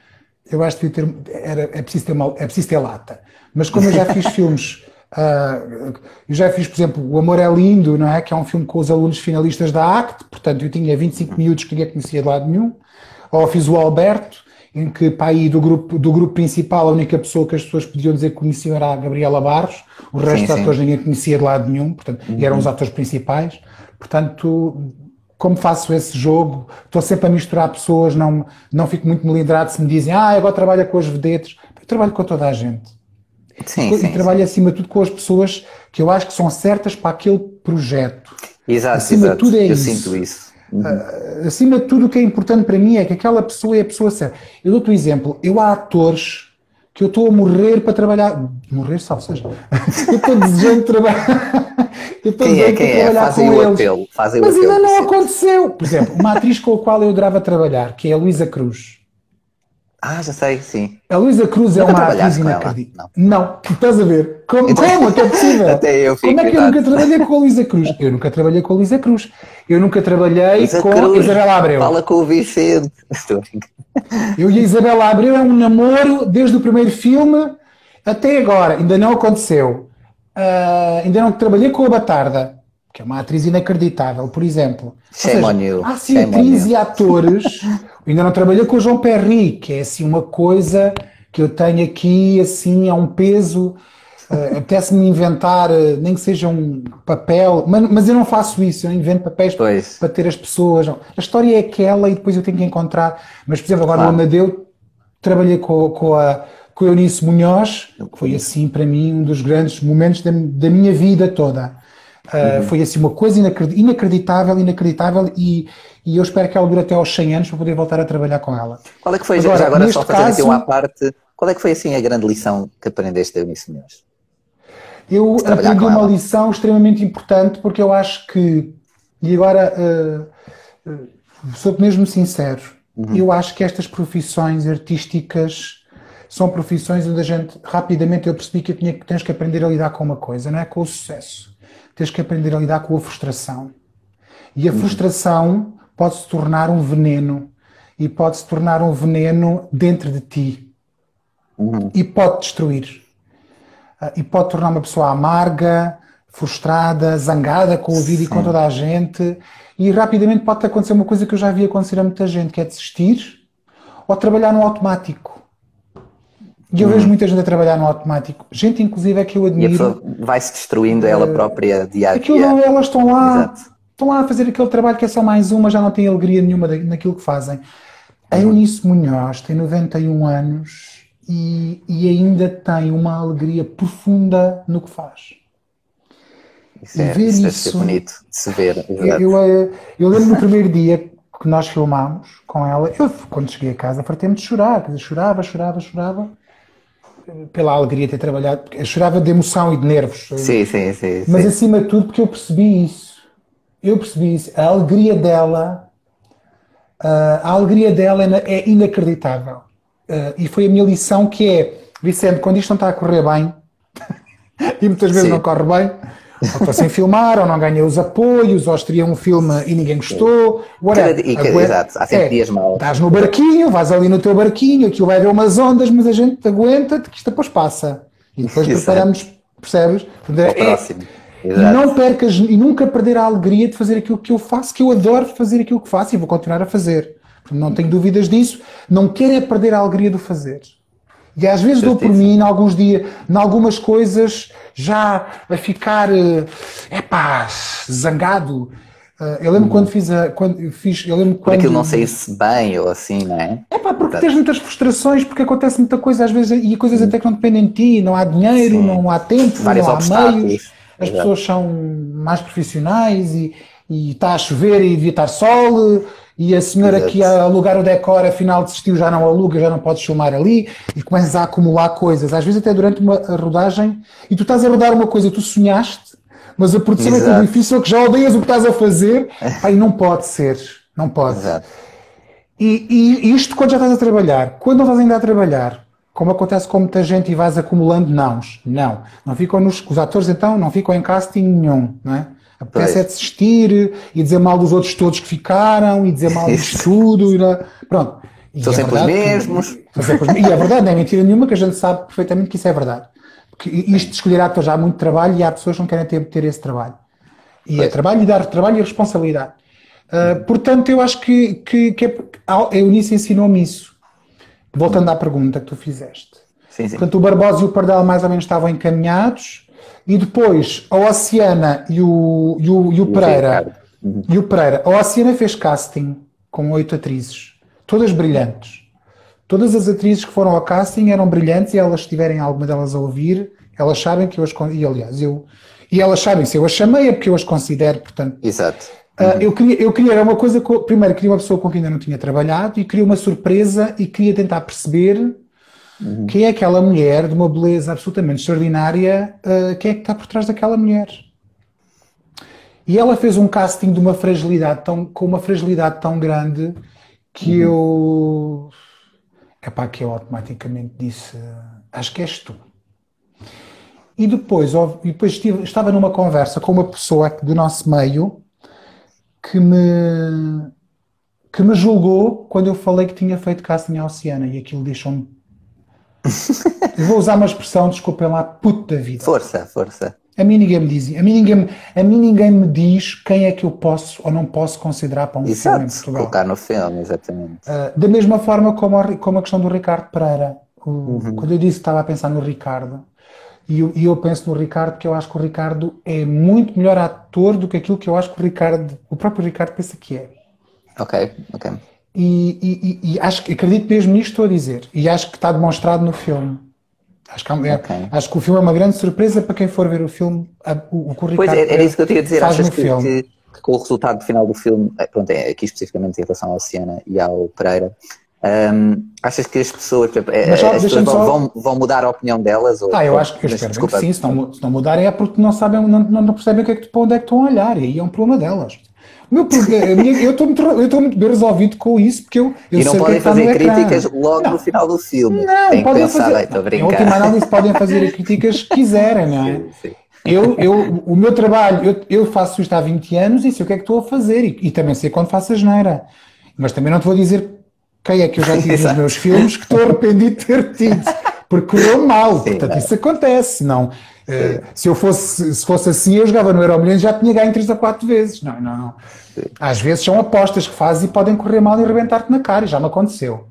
eu acho que ter, era, é, preciso ter uma, é preciso ter lata. Mas como eu já fiz filmes, uh, eu já fiz, por exemplo, O Amor é Lindo, não é? Que é um filme com os alunos finalistas da ACT, portanto eu tinha 25 minutos que ninguém conhecia de lado nenhum. Ou fiz o Alberto, em que para aí do grupo, do grupo principal a única pessoa que as pessoas podiam dizer que conheciam era a Gabriela Barros, o resto sim, dos atores ninguém conhecia de lado nenhum, portanto, uhum. e eram os atores principais. Portanto, como faço esse jogo, estou sempre a misturar pessoas, não, não fico muito melindrado se me dizem, ah, agora trabalha com as vedetes. Eu trabalho com toda a gente. Sim, e sim, trabalho sim. acima de tudo com as pessoas que eu acho que são certas para aquele projeto. Exato, acima exato. de tudo é eu isso. sinto isso. Uhum. Uh, acima de tudo o que é importante para mim é que aquela pessoa é a pessoa certa. Eu dou-te um exemplo, eu há atores que eu estou a morrer para trabalhar. Morrer, só, seja. eu estou desejando trabalhar. eu estou quem é, quem é? Fazem o apelo. Fazem Mas o apelo, ainda não aconteceu. Por exemplo, uma atriz com a qual eu adorava trabalhar, que é a Luísa Cruz. Ah, já sei, sim. A Luísa Cruz é uma atriz inacreditável. Não. não, estás a ver? Como, então, como é que é possível? Até eu fico Como é que eu nunca trabalhei com a Luísa Cruz? Eu nunca trabalhei com a Luísa Cruz. Eu nunca trabalhei Luísa com a Isabela Abreu. Fala com o Vicente. Eu e a Isabela Abreu é um namoro desde o primeiro filme até agora. Ainda não aconteceu. Uh, ainda não trabalhei com a Batarda que é uma atriz inacreditável, por exemplo. Shame seja, on you. Há sim atrizes e atores. ainda não trabalhei com o João Perry, que é assim uma coisa que eu tenho aqui, assim, é um peso. Uh, Apetece-me inventar, uh, nem que seja um papel, mas, mas, eu não faço isso, eu invento papéis pois. para ter as pessoas. Não. A história é aquela e depois eu tenho que encontrar. Mas, por exemplo, agora claro. no Amadeu, trabalhei com, com a com Eunice Munhoz, que foi assim para mim um dos grandes momentos da, da minha vida toda. Uh, uhum. Foi assim uma coisa inacreditável, inacreditável e, e eu espero que ela dure até aos 100 anos para poder voltar a trabalhar com ela. Qual é que foi, agora, já agora só fazer caso, aqui uma parte, qual é que foi assim a grande lição que aprendeste da Eunice Munhoz? Eu aprendi uma lição extremamente importante porque eu acho que, e agora uh, uh, sou mesmo sincero, uhum. eu acho que estas profissões artísticas são profissões onde a gente rapidamente eu percebi que eu tinha que tens que aprender a lidar com uma coisa, não é? Com o sucesso tens que aprender a lidar com a frustração. E a uhum. frustração pode se tornar um veneno. E pode se tornar um veneno dentro de ti. Uhum. E pode destruir. Uh, e pode tornar uma pessoa amarga, frustrada, zangada com a vida e com toda a gente. E rapidamente pode acontecer uma coisa que eu já vi acontecer a muita gente, que é desistir ou trabalhar no automático. E eu vejo muita gente a trabalhar no automático. Gente, inclusive, é que eu admiro. Vai-se destruindo ela própria dia a dia. elas estão lá, Exato. estão lá a fazer aquele trabalho que é só mais uma, já não tem alegria nenhuma naquilo que fazem. A Eunice Munhoz tem 91 anos e, e ainda tem uma alegria profunda no que faz. Isso é, ver isso, isso bonito de se ver. Eu, eu, eh, eu, lembro no primeiro dia que nós filmámos com ela, eu quando cheguei a casa fartei-me de chorar, chorava, chorava, chorava pela alegria de ter trabalhado, eu chorava de emoção e de nervos. Sim, sim, sim. Mas sim. acima de tudo, porque eu percebi isso. Eu percebi isso. A alegria dela, a alegria dela é, é inacreditável. E foi a minha lição que é, Vicente, quando isto não está a correr bem, e muitas vezes sim. não corre bem, ou estou sem filmar, ou não ganhei os apoios, ou estreia um filme e ninguém gostou. Cada, e, cada, exato, há sempre é, dias maus. Estás no barquinho, vais ali no teu barquinho, aquilo vai ver umas ondas, mas a gente aguenta-te que isto depois passa. E depois preparamos, percebes? É, próximo. E não percas e nunca perder a alegria de fazer aquilo que eu faço, que eu adoro fazer aquilo que faço e vou continuar a fazer. Não tenho dúvidas disso. Não quero é perder a alegria do fazer. E às vezes dou por mim, em alguns dias, em algumas coisas, já a ficar, é pá, zangado. Uh, eu lembro hum. quando fiz a. Quando fiz, eu lembro quando. aquilo não saísse bem ou assim, não é? É pá, porque tens muitas frustrações, porque acontece muita coisa às vezes e coisas hum. até que não dependem de ti, não há dinheiro, Sim. não há tempo, Vários não há obstáculos. meios, as Exato. pessoas são mais profissionais e, e está a chover e devia estar sol e a senhora Exato. que ia alugar o decor afinal desistiu, já não aluga, já não podes filmar ali e começas a acumular coisas, às vezes até durante uma rodagem e tu estás a rodar uma coisa, tu sonhaste, mas a produção Exato. é tão difícil que já odeias o que estás a fazer, aí não pode ser, não pode. Exato. E, e, isto quando já estás a trabalhar, quando não estás ainda a trabalhar, como acontece com muita gente e vais acumulando nãos, não, não ficam nos, os atores então não ficam em casting nenhum, não é? Apetece é desistir e dizer mal dos outros todos que ficaram e dizer mal disto tudo. E, pronto. E São é sempre os mesmos. Que, e é verdade, não é mentira nenhuma que a gente sabe perfeitamente que isso é verdade. Porque isto de escolher atores há muito trabalho e há pessoas que não querem ter, ter esse trabalho. E é trabalho e dar trabalho e responsabilidade. Uh, portanto, eu acho que, que, que é, a Eunice ensinou-me isso. Voltando à pergunta que tu fizeste. Sim, sim. Portanto, o Barbosa e o Pardal mais ou menos estavam encaminhados e depois a Oceana e o, e o, e o Pereira. Uhum. E o Pereira. A Oceana fez casting com oito atrizes, todas brilhantes. Todas as atrizes que foram ao casting eram brilhantes e elas tiverem alguma delas a ouvir, elas sabem que eu as e aliás eu e elas sabem se eu as chamei é porque eu as considero, portanto. Exato. Uhum. Uh, eu queria, eu queria uma coisa, primeiro queria uma pessoa com quem ainda não tinha trabalhado e queria uma surpresa e queria tentar perceber Uhum. Quem é aquela mulher de uma beleza absolutamente extraordinária? Uh, quem é que está por trás daquela mulher? E ela fez um casting de uma fragilidade tão, com uma fragilidade tão grande que uhum. eu. é para que eu automaticamente disse: Acho que és tu. E depois, e depois estive, estava numa conversa com uma pessoa do nosso meio que me, que me julgou quando eu falei que tinha feito casting à Oceana e aquilo deixou-me. vou usar uma expressão, desculpem lá, puto da vida. Força, força. A mim ninguém me diz, a mim ninguém, a mim ninguém me diz quem é que eu posso ou não posso considerar para um Exato, filme em Portugal. colocar no filme, exatamente. Uh, da mesma forma como a, como a questão do Ricardo Pereira. O, uhum. Quando eu disse que estava a pensar no Ricardo, e eu, e eu, penso no Ricardo porque eu acho que o Ricardo é muito melhor ator do que aquilo que eu acho que o Ricardo, o próprio Ricardo pensa que é. Ok, ok. E, e, e acho que acredito mesmo nisto estou a dizer. E acho que está demonstrado no filme. Acho que, é, okay. acho que o filme é uma grande surpresa para quem for ver o filme. O, o o pois é, era isso que eu tinha a dizer. Achas que, que, que, com o resultado final do filme, eh, pronto, é aqui especificamente em relação à Oceana e ao Pereira, um, achas que as pessoas, eh, as pessoas vão, vão, vão, mudar a opinião delas? Ou, ah, eu acho que eu espero desculpa. que sim. Se não, se não mudarem é porque não sabem, não, não percebem o que é que, para onde é que estão a olhar. E aí é um problema delas. Meu problema, eu estou muito, eu estou muito bem resolvido com isso porque eu, eu e não podem é fazer críticas logo não. no final do filme. Não, Tem podem pensar, fazer. Não, em última análise podem fazer as críticas que quiserem, não é? Sim, sim. Eu, eu, o meu trabalho, eu, eu faço isto há 20 anos e sei o que é que estou a fazer e, e também sei quando faço a geneira. Mas também não te vou dizer quem é que eu já tive nos meus filmes que estou arrependido de ter tido, porque correu mal, Sim, portanto não. isso acontece, não. Uh, se eu fosse, se fosse assim, eu jogava no Euromilhões já tinha ganho 3 ou 4 vezes. Não, não, não. Às vezes são apostas que fazes e podem correr mal e arrebentar-te na cara, e já me aconteceu.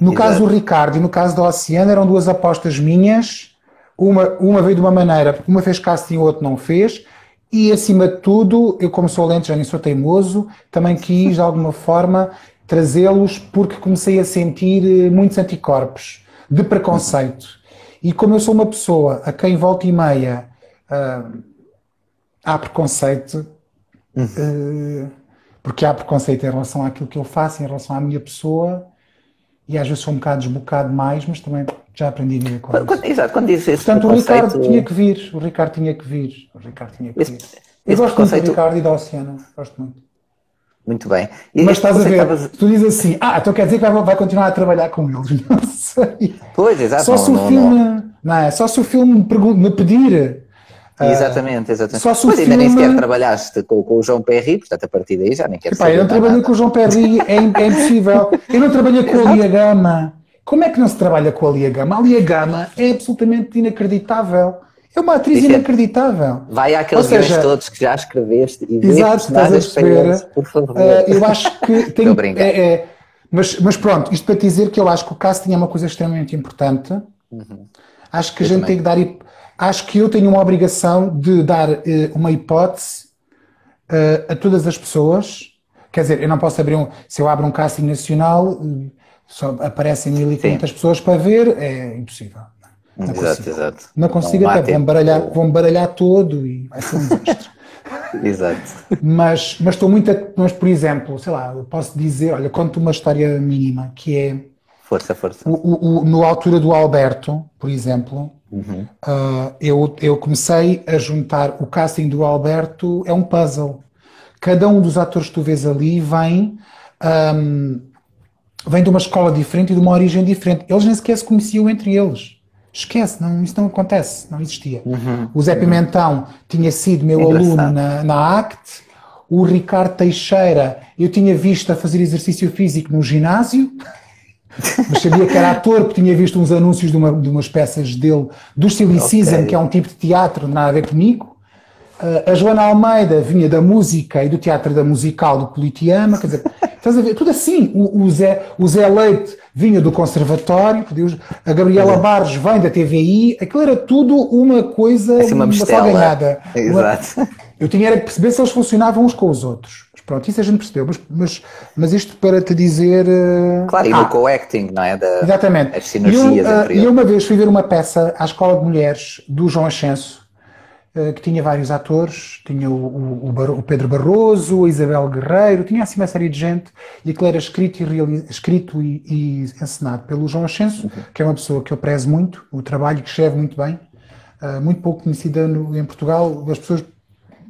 No Exato. caso do Ricardo e no caso do Oceano, eram duas apostas minhas. Uma, uma veio de uma maneira, porque uma fez casting e o outro não fez. E acima de tudo, eu, como sou lento, já nem sou teimoso, também quis de alguma forma trazê-los porque comecei a sentir eh, muitos anticorpos de preconceito. E como eu sou uma pessoa a quem volta e meia uh, há preconceito, uh, porque há preconceito em relação àquilo que eu faço, em relação à minha pessoa, e às vezes sou um bocado desbocado mais, mas também já aprendi a viver com quando, isso. Exato, quando dizes esse Portanto, o Ricardo tinha que vir, o Ricardo tinha que vir, o Ricardo tinha que vir. Esse, eu gosto preconceito... muito do Ricardo e da Oceana, gosto muito. Muito bem. E Mas estás a ver, estavas... tu dizes assim, ah, então quer dizer que vai, vai continuar a trabalhar com eles. Não sei. Pois, exato. Só não, se o não, filme, não. não. é? Só se o filme me, pedir. Exatamente, exatamente. Só se pois ainda filme... nem sequer trabalhaste com, com, o João Perry, portanto a partir daí já nem quero Epá, saber. Eu não trabalhei com o João Perry, é, é impossível. Eu não trabalhei com a Lia Gama. Como é que não se trabalha com a Lia Gama? A Lia Gama é absolutamente inacreditável. É uma atriz inacreditável. Vai àqueles seja, todos que já escreveste e exato, estás a perceber. por favor. Uh, eu acho que tem. é, é, mas, mas pronto, isto para dizer que eu acho que o casting é uma coisa extremamente importante. Uhum. Acho que eu a gente também. tem que dar. Acho que eu tenho uma obrigação de dar uh, uma hipótese uh, a todas as pessoas. Quer dizer, eu não posso abrir um. Se eu abro um casting nacional, só aparecem 1500 pessoas para ver, é impossível. Não exato, consigo. exato. Não consigo não até, vão baralhar, vão baralhar todo e vai ser um desastre. exato. Mas, mas estou muito. Mas, por exemplo, sei lá, posso dizer, olha, conto uma história mínima que é. Força, força. O, o, o no altura do Alberto, por exemplo, uhum. uh, eu, eu comecei a juntar. O casting do Alberto é um puzzle. Cada um dos atores que tu vês ali vem. Um, vem de uma escola diferente e de uma origem diferente. Eles nem sequer se conheciam entre eles. Esquece, não, isso não acontece, não existia. Uhum. O Zé Pimentão tinha sido meu aluno na, na ACT, o Ricardo Teixeira eu tinha visto a fazer exercício físico no ginásio, mas sabia que era ator porque tinha visto uns anúncios de, uma, de umas peças dele, do Silly okay. que é um tipo de teatro, nada a ver comigo. Uh, a Joana Almeida vinha da música e do teatro da musical do Politiama, quer dizer, estás a ver, tudo assim. O, o, Zé, o Zé Leite vinha do Conservatório, a Gabriela uhum. Barros vem da TVI, aquilo era tudo uma coisa, assim, uma, uma salganhada. Exato. Eu tinha era que perceber se eles funcionavam uns com os outros. Mas pronto, isso a gente percebeu. Mas, mas, mas isto para te dizer. Uh... Claro, e ah, no co-acting, não é? Da, exatamente. As sinergias e eu, uh, eu uma vez fui ver uma peça à Escola de Mulheres do João Ascenso, eh, que tinha vários atores, tinha o, o, o, Pedro Barroso, a Isabel Guerreiro, tinha assim uma série de gente, e aquilo era escrito e, escrito e, e encenado pelo João Ascenso, que é uma pessoa que eu prezo muito, o trabalho que escreve muito bem, uh, muito pouco conhecida no, em Portugal, as pessoas,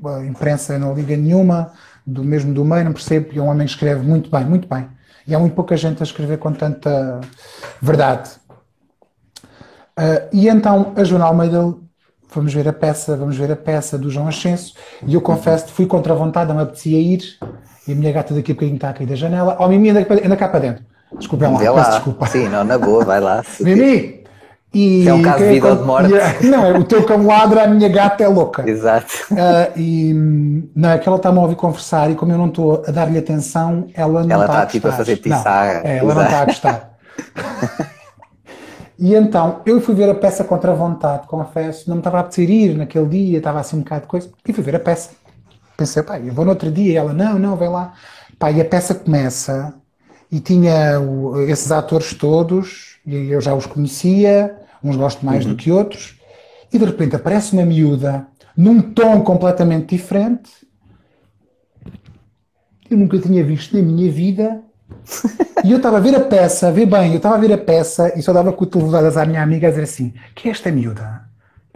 a imprensa não liga nenhuma, do mesmo do meio, não percebo, é um homem que escreve muito bem, muito bem. E há muito pouca gente a escrever com tanta verdade. Uh, e então a Joana Almeida, vamos ver a peça, vamos ver a peça do João Ascenso, e eu confesso que fui contra a vontade, não me apetecia ir, e a minha gata daqui a bocadinho está a cair da janela. Ó, oh, Mimi, anda, anda cá para dentro. Desculpem lá, peço lá. desculpa. Sim, não, na boa, vai lá. Mimi, e, é um caso de vida ou de morte. não, é o teu cão ladra, a minha gata é louca. Exato. Uh, e não, é que ela está-me a ouvir conversar e como eu não estou a dar-lhe atenção, ela não ela está, está a tipo a fazer pissarra. É, ela Exato. não está a gostar. e então, eu fui ver a peça contra a vontade, confesso, não me estava a apetecer ir naquele dia, estava assim um bocado de coisa, e fui ver a peça. Pensei, pá, eu vou no outro dia, e ela, não, não, vai lá. Pá, e a peça começa, e tinha o, esses atores todos, e eu já os conhecia, uns gosto mais uhum. do que outros, e de repente aparece uma miúda num tom completamente diferente. Eu nunca tinha visto na minha vida. E eu estava a ver a peça, vê bem, eu estava a ver a peça e só dava cotoveladas à minha amiga a dizer assim: Quem é esta miúda?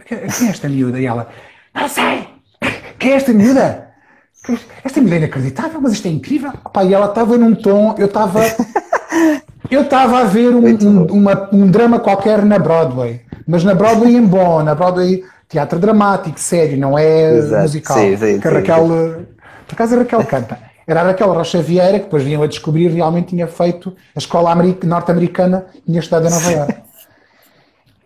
Quem é esta miúda? E ela: Não sei! Quem é esta miúda? Esta miúda é inacreditável, mas isto é incrível. Opa, e ela estava num tom, eu estava. Eu estava a ver um, um, uma, um drama qualquer na Broadway, mas na Broadway em bom, na Broadway teatro dramático, sério, não é Exato. musical. Sim, sim, que a Raquel, sim. por acaso a Raquel canta. Era Raquel Rocha Vieira, que depois vinham a descobrir, realmente tinha feito a escola norte-americana, tinha estudado em Nova Iorque.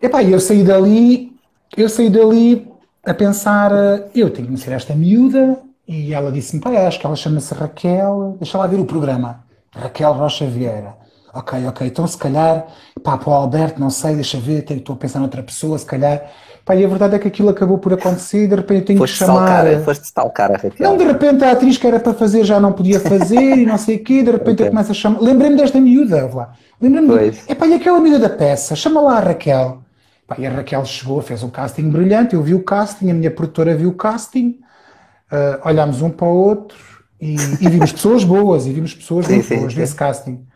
Epá, eu saí dali, eu saí dali a pensar, eu tenho que conhecer esta miúda, e ela disse-me, pai, acho que ela chama-se Raquel, deixa lá ver o programa. Raquel Rocha Vieira. Ok, ok, então se calhar, pá, para o Alberto, não sei, deixa ver, estou a pensar noutra pessoa, se calhar. Pá, e a verdade é que aquilo acabou por acontecer e de repente eu tenho foste que chamar. Stalcar, foste stalcar a Raquel. Não, de repente a atriz que era para fazer já não podia fazer e não sei o quê, de repente okay. eu começo a chamar. Lembrei-me desta miúda, lá. Lembrei-me. É pá, e aquela miúda da peça, chama lá a Raquel. Pá, e a Raquel chegou, fez um casting brilhante, eu vi o casting, a minha produtora viu o casting, uh, olhámos um para o outro e, e vimos pessoas boas, e vimos pessoas sim, muito sim, boas sim. nesse casting.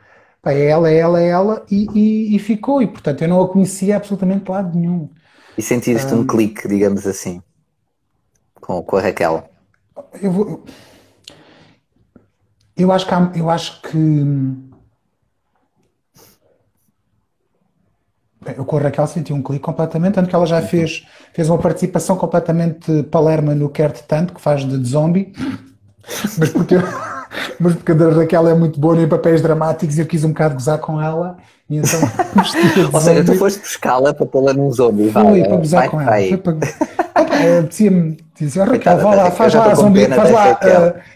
Pá, é ela, é ela, é ela, e, e, e, ficou. E portanto eu não a conhecia absolutamente de lado nenhum. E sentiste um, um clique, digamos assim, com, com a Raquel? Eu, vou, eu acho que há, eu acho que eu com a Raquel senti um clique completamente, tanto que ela já uhum. fez, fez uma participação completamente palerma no Quer Tanto, que faz de zombie, mas porque eu, mas porque a Raquel é muito boa em papéis dramáticos e eu quis um bocado gozar com ela. E então Ou seja, tu foste buscá-la para pô-la num zombie. Foi, para gozar com ela. Foi para... Dizia-me, dizia, Raquel, vá lá, faz lá a zombie, faz lá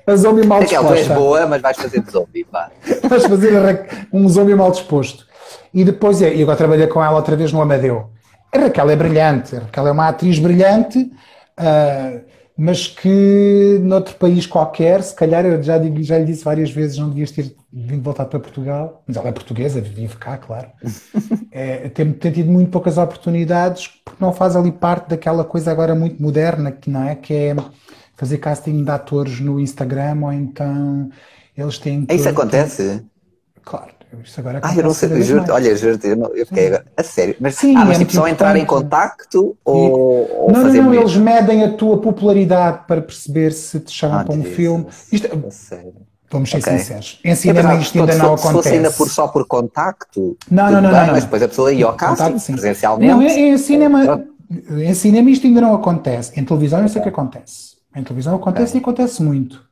a, a zombie mal disposta. Raquel, tu és boa, mas vais fazer de zombie, vá. vais fazer um zombie mal disposto. E depois, é, e agora trabalhei com ela outra vez no Amadeu. A Raquel é brilhante, a Raquel é uma atriz brilhante, uh, mas que noutro país qualquer, se calhar eu já, digo, já lhe disse várias vezes, não devias ter vindo voltar para Portugal, mas ela é portuguesa, vive cá, claro. é, tem, tem, tido muito poucas oportunidades porque não faz ali parte daquela coisa agora muito moderna que não é que é fazer casting de atores no Instagram ou então eles têm. Isso acontece? Claro. Isso agora ah, eu não sei, juro olha, juro eu, não, eu fiquei agora, a sério. Mas, Sim, ah, mas é tipo só entrar em contacto ou, ou Não, não, não, eles medem a tua popularidade para perceber se te chamam ah, para um Deus, filme. Isto, é sério. Vamos ser okay. sinceros. Em cinema é isto ainda não acontece. Se fosse ainda por, só por contacto, não, não, não, bem, não, mas depois a pessoa ia ao casting presencialmente. Não, em, em, cinema, em cinema isto ainda não acontece. Em televisão eu sei que acontece. Em televisão acontece okay. e acontece muito.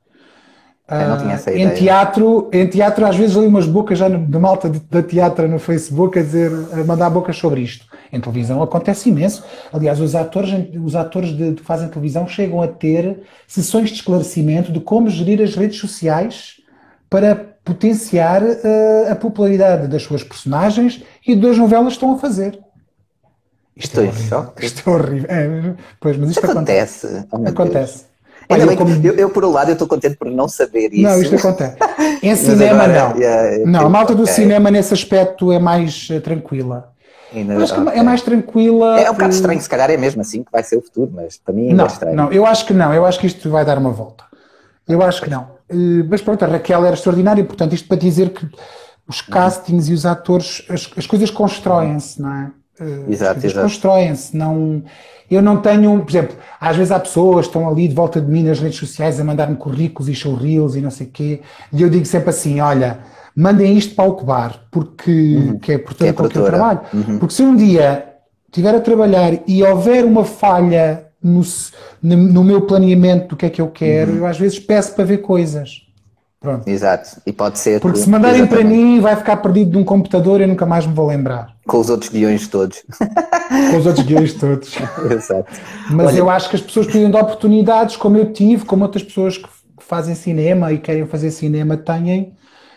Eu não tinha essa ideia. Em teatro, em teatro, às vezes ali umas bocas já de malta da teatro no Facebook a dizer, a mandar bocas sobre isto. Em televisão acontece imenso. Aliás, os atores, os atores de, que fazem televisão chegam a ter sessões de esclarecimento de como gerir as redes sociais para potenciar uh, a popularidade das suas personagens e das novelas que estão a fazer. Isto, é isto é horrível. Isto é horrível. É, pois, mas isto acontece. Acontece. Oh, acontece. Eu, como... eu, eu, por um lado, eu estou contente por não saber isso. Não, isto acontece. Em cinema, agora, não. Yeah, não, a malta do okay. cinema, nesse aspecto, é mais uh, tranquila. Acho que é mais tranquila. É um bocado estranho, se calhar é mesmo assim que vai ser o futuro, mas para mim ainda não, é estranho. Não, eu acho que não. Eu acho que isto vai dar uma volta. Eu acho que não. Uh, mas pronto, a Raquel era extraordinária, portanto, isto para dizer que os castings e os atores, as, as coisas constroem-se, não é? Uh, exato, exato. constroem-se, não eu não tenho, por exemplo, às vezes há pessoas que estão ali de volta de mim nas redes sociais a mandar-me currículos e showreels e não sei o quê, e eu digo sempre assim: olha, mandem isto para o Cubar, porque, uhum. que é portanto que eu trabalho. Uhum. Porque se um dia estiver a trabalhar e houver uma falha no, no meu planeamento do que é que eu quero, uhum. eu às vezes peço para ver coisas. Pronto. Exato, e pode ser. Porque se mandarem Exatamente. para mim, vai ficar perdido de um computador e eu nunca mais me vou lembrar. Com os outros guiões todos. Com os outros guiões todos. Exato. Mas Olha, eu acho que as pessoas precisam de oportunidades, como eu tive, como outras pessoas que fazem cinema e querem fazer cinema têm.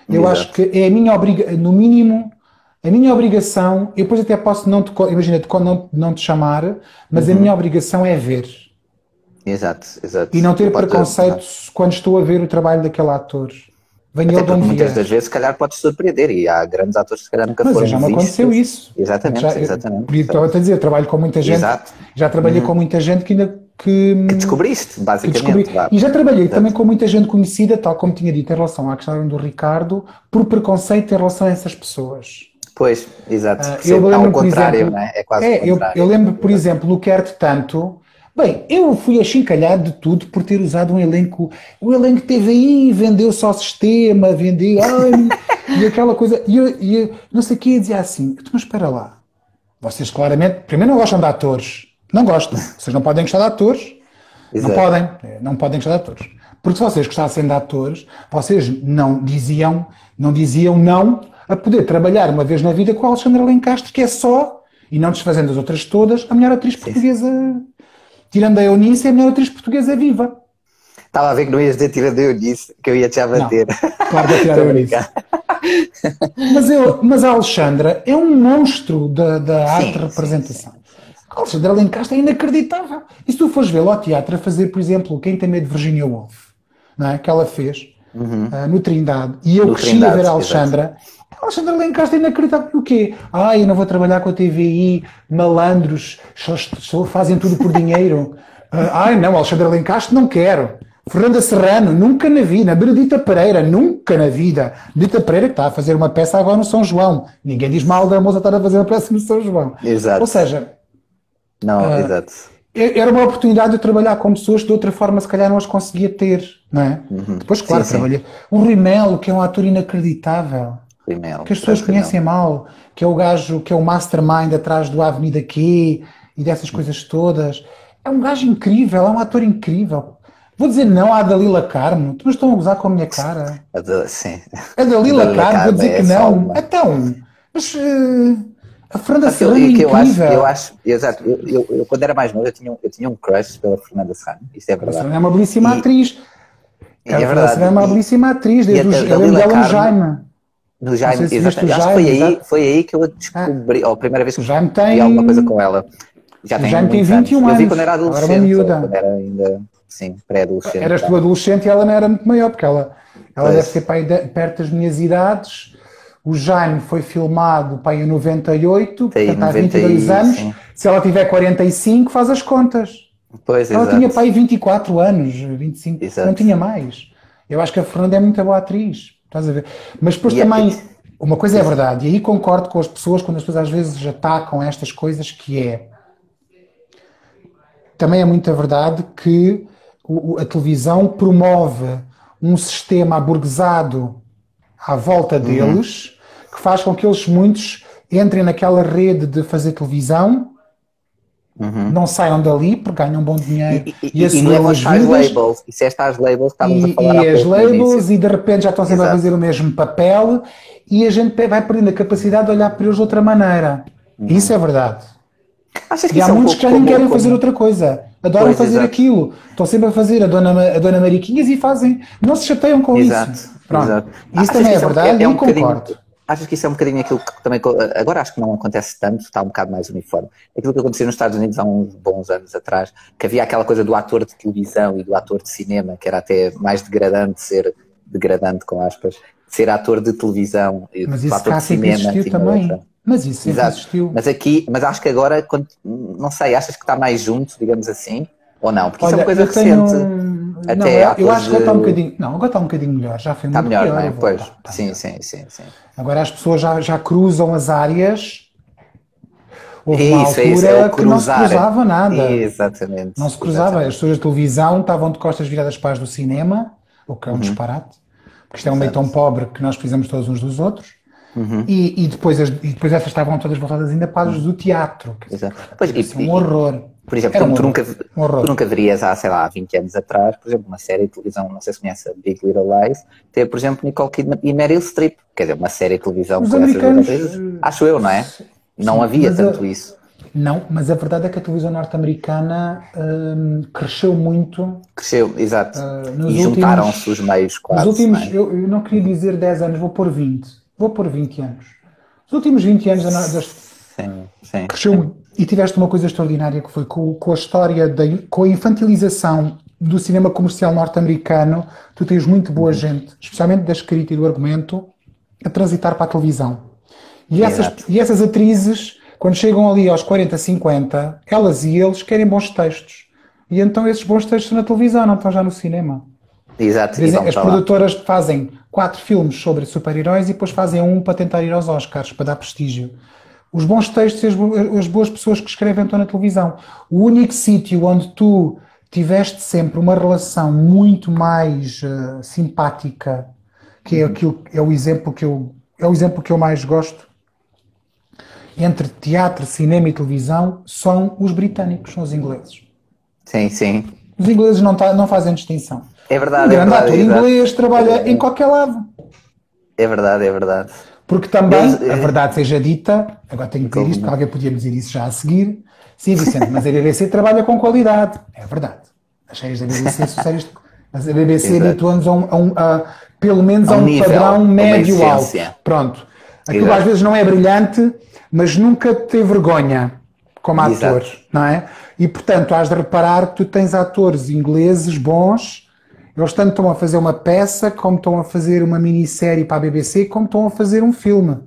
Eu Exato. acho que é a minha obrigação, no mínimo, a minha obrigação, eu depois até posso não te, imagina, não, não te chamar, mas uhum. a minha obrigação é ver. Exato, exato. E não ter preconceitos quando estou a ver o trabalho daquele ator. Venha ele de onde Muitas das vezes, se calhar, pode surpreender e há grandes atores que, se calhar, nunca mas foram já me aconteceu isso. Exatamente, já, exatamente. Estou a dizer, trabalho com muita gente, Exato. já trabalhei uhum. com muita gente que ainda que, que descobriste, basicamente. Que descobri. E já trabalhei Exato. também com muita gente conhecida, tal como tinha dito em relação à questão do Ricardo, por preconceito em relação a essas pessoas. Pois, exato. Uh, eu lembro, ao contrário, exemplo, é? é quase é, eu, eu, lembro, por exemplo, no Quero-te Tanto, Bem, eu fui achincalhado de tudo por ter usado um elenco. O elenco TVI vendeu só sistema, vendeu. Ai, e aquela coisa. E eu, e eu não sei o que, dizia assim: mas espera lá. Vocês claramente, primeiro, não gostam de atores. Não gostam. Vocês não podem gostar de atores. Exato. Não podem. É, não podem gostar de atores. Porque se vocês gostassem de atores, vocês não diziam, não diziam não a poder trabalhar uma vez na vida com a Alexandra Lencastre, que é só, e não desfazendo as outras todas, a melhor atriz portuguesa tirando a Eunice, é a melhor atriz portuguesa viva. Estava a ver que não ias dizer tirando a Eunice, que eu ia te já bater. Não, claro que tirar a Eunice. mas, eu, mas a Alexandra é um monstro da, da arte de representação. Sim, sim, a Alexandra Lencastre é inacreditável. E se tu fores vê-la ao teatro a fazer, por exemplo, Quem Tem Medo de Virginia Woolf, não é? que ela fez uhum. uh, no Trindade, e eu no cresci Trindade, a ver a Alexandra, exatamente Alexandre Lencastre é inacreditável. O quê? Ah, eu não vou trabalhar com a TVI, malandros, só, só fazem tudo por dinheiro. Ah, não, Alexandre Lencastre não quero. Fernanda Serrano, nunca na vida. Benedita Pereira, nunca na vida. Benedita Pereira que está a fazer uma peça agora no São João. Ninguém diz mal da moça estar a fazer uma peça no São João. Exato. Ou seja... Não, uh, exato. Era uma oportunidade de trabalhar com pessoas que de outra forma se calhar não as conseguia ter, não é? Uhum. Depois, claro, sim, trabalhei. Sim. Um Rui Melo, que é um ator inacreditável. Que as pessoas conhecem mal, que é o gajo, que é o mastermind atrás do Avenida Q e dessas coisas todas. É um gajo incrível, é um ator incrível. Vou dizer não à Dalila Carmo. Não estão a gozar com a minha cara? A sim. A Dalila, Dalila Carmo, vou dizer é que não. Então, mas uh, a Fernanda Serrano é incrível. Eu acho, eu acho exato, eu, eu, eu, quando era mais novo eu tinha, eu tinha um crush pela Fernanda Serrano, isso é verdade. Ela é uma belíssima e, atriz. É a verdade. é uma belíssima atriz, desde o, eu lembro dela no Jaime. No Jaime, se exatamente. Acho que foi aí, foi aí que eu descobri, ah, a primeira vez que Jaime tem... vi alguma coisa com ela. Já tem, Jaime tem 21 anos. Eu vi quando era adolescente. Era miúda. Quando era ainda, sim, pré-adolescente. Eras tu adolescente e ela não era muito maior, porque ela, ela deve ser pai de, perto das minhas idades. O Jaime foi filmado pai em 98, tem, portanto há 22 anos. Sim. Se ela tiver 45, faz as contas. Pois, ela exato. tinha pai 24 anos, 25, exato. não tinha mais. Eu acho que a Fernanda é muito boa atriz. Estás a ver? Mas depois e é também, é... uma coisa é verdade, e aí concordo com as pessoas quando as pessoas às vezes atacam estas coisas, que é também é muita verdade que a televisão promove um sistema aburguesado à volta uhum. deles, uhum. que faz com que eles muitos entrem naquela rede de fazer televisão Uhum. Não saiam dali porque ganham bom dinheiro e, e, e, e levam as labels. E se estas labels estávamos e, a falar E as labels, e de repente já estão sempre Exato. a fazer o mesmo papel e a gente vai perdendo a capacidade de olhar para eles de outra maneira. Uhum. Isso é verdade. Achas que e há é muitos que já nem querem fazer outra coisa. Adoram pois, fazer exato. aquilo. Estão sempre a fazer a Dona, a Dona Mariquinhas e fazem. Não se chateiam com exato. isso. Pronto. Exato. Isso também é, é verdade é, é um e concordo. Achas que isso é um bocadinho aquilo que também. Agora acho que não acontece tanto, está um bocado mais uniforme. Aquilo que aconteceu nos Estados Unidos há uns bons anos atrás, que havia aquela coisa do ator de televisão e do ator de cinema, que era até mais degradante ser, degradante com aspas, ser ator de televisão e Mas isso ator de cinema. Existiu também. Outra. Mas isso sempre Exato. existiu. Mas aqui, mas acho que agora, não sei, achas que está mais junto, digamos assim? Ou não? Porque Olha, isso é uma coisa recente. Tenho... Até não, eu, eu acho que agora está um bocadinho. Não, agora está um bocadinho melhor. Já foi está muito melhor, pior. Não é? Pois, está sim, sim, sim, sim. Agora as pessoas já, já cruzam as áreas. Houve isso, uma altura isso, é que não se cruzava nada. Exatamente. Não se cruzava. Exatamente. As pessoas da televisão estavam de costas viradas para as do cinema, o que é um uhum. disparate. porque isto é um meio tão pobre que nós precisamos todos uns dos outros. Uhum. E, e, depois as, e depois essas estavam todas voltadas ainda para as do teatro. Exato. Pois, e, é um horror. Por exemplo, um tu, nunca, tu nunca verias há, sei lá, 20 anos atrás, por exemplo, uma série de televisão, não sei se conhece a Big Little Lies, ter, por exemplo, Nicole Kidman e Meryl Streep. Quer dizer, uma série de televisão Os com americanos, essas acho eu, não é? Não sim, havia tanto a, isso. Não, mas a verdade é que a televisão norte-americana hum, cresceu muito. Cresceu, exato. Uh, e juntaram-se os meios quase. Nos últimos, é? eu, eu, não queria dizer 10 anos, vou pôr 20. Vou pôr 20 anos. Os últimos 20 anos das, sim, sim, cresceu sim. muito. E tiveste uma coisa extraordinária que foi com, com a história, da, com a infantilização do cinema comercial norte-americano, tu tens muito boa gente, especialmente da escrita e do argumento, a transitar para a televisão. E essas, e essas atrizes quando chegam ali aos 40, 50, elas e eles querem bons textos. E então esses bons textos na televisão, não estão já no cinema. Exato. Dizem, as produtoras lá. fazem quatro filmes sobre super-heróis e depois fazem um para tentar ir aos Oscars, para dar prestígio. Os bons textos e as, as boas pessoas que escrevem estão na televisão. O único sítio onde tu tiveste sempre uma relação muito mais uh, simpática, que é, aquilo, é o exemplo que eu é o exemplo que eu mais gosto, entre teatro, cinema e televisão são os britânicos, são os ingleses. Sim, sim. Os ingleses não, tá, não fazem distinção. É verdade. Um grande é ator inglês trabalha é em qualquer lado. É verdade, é verdade. Porque também, a verdade seja dita, agora tenho que dizer isto, porque alguém podia dizer isso já a seguir. Sim, Vicente, mas a BBC trabalha com qualidade. É verdade. As séries da BBC são séries. Mas a BBC habitua-nos a, um, a, um, a, pelo menos a um, nível, padrão médio alto. Pronto. Aquilo Exato. às vezes não é brilhante, mas nunca te vergonha como ator, Exato. não é? E portanto, has de reparar que tu tens atores ingleses bons, eles tanto estão a fazer uma peça, como estão a fazer uma minissérie para a BBC, como estão a fazer um filme.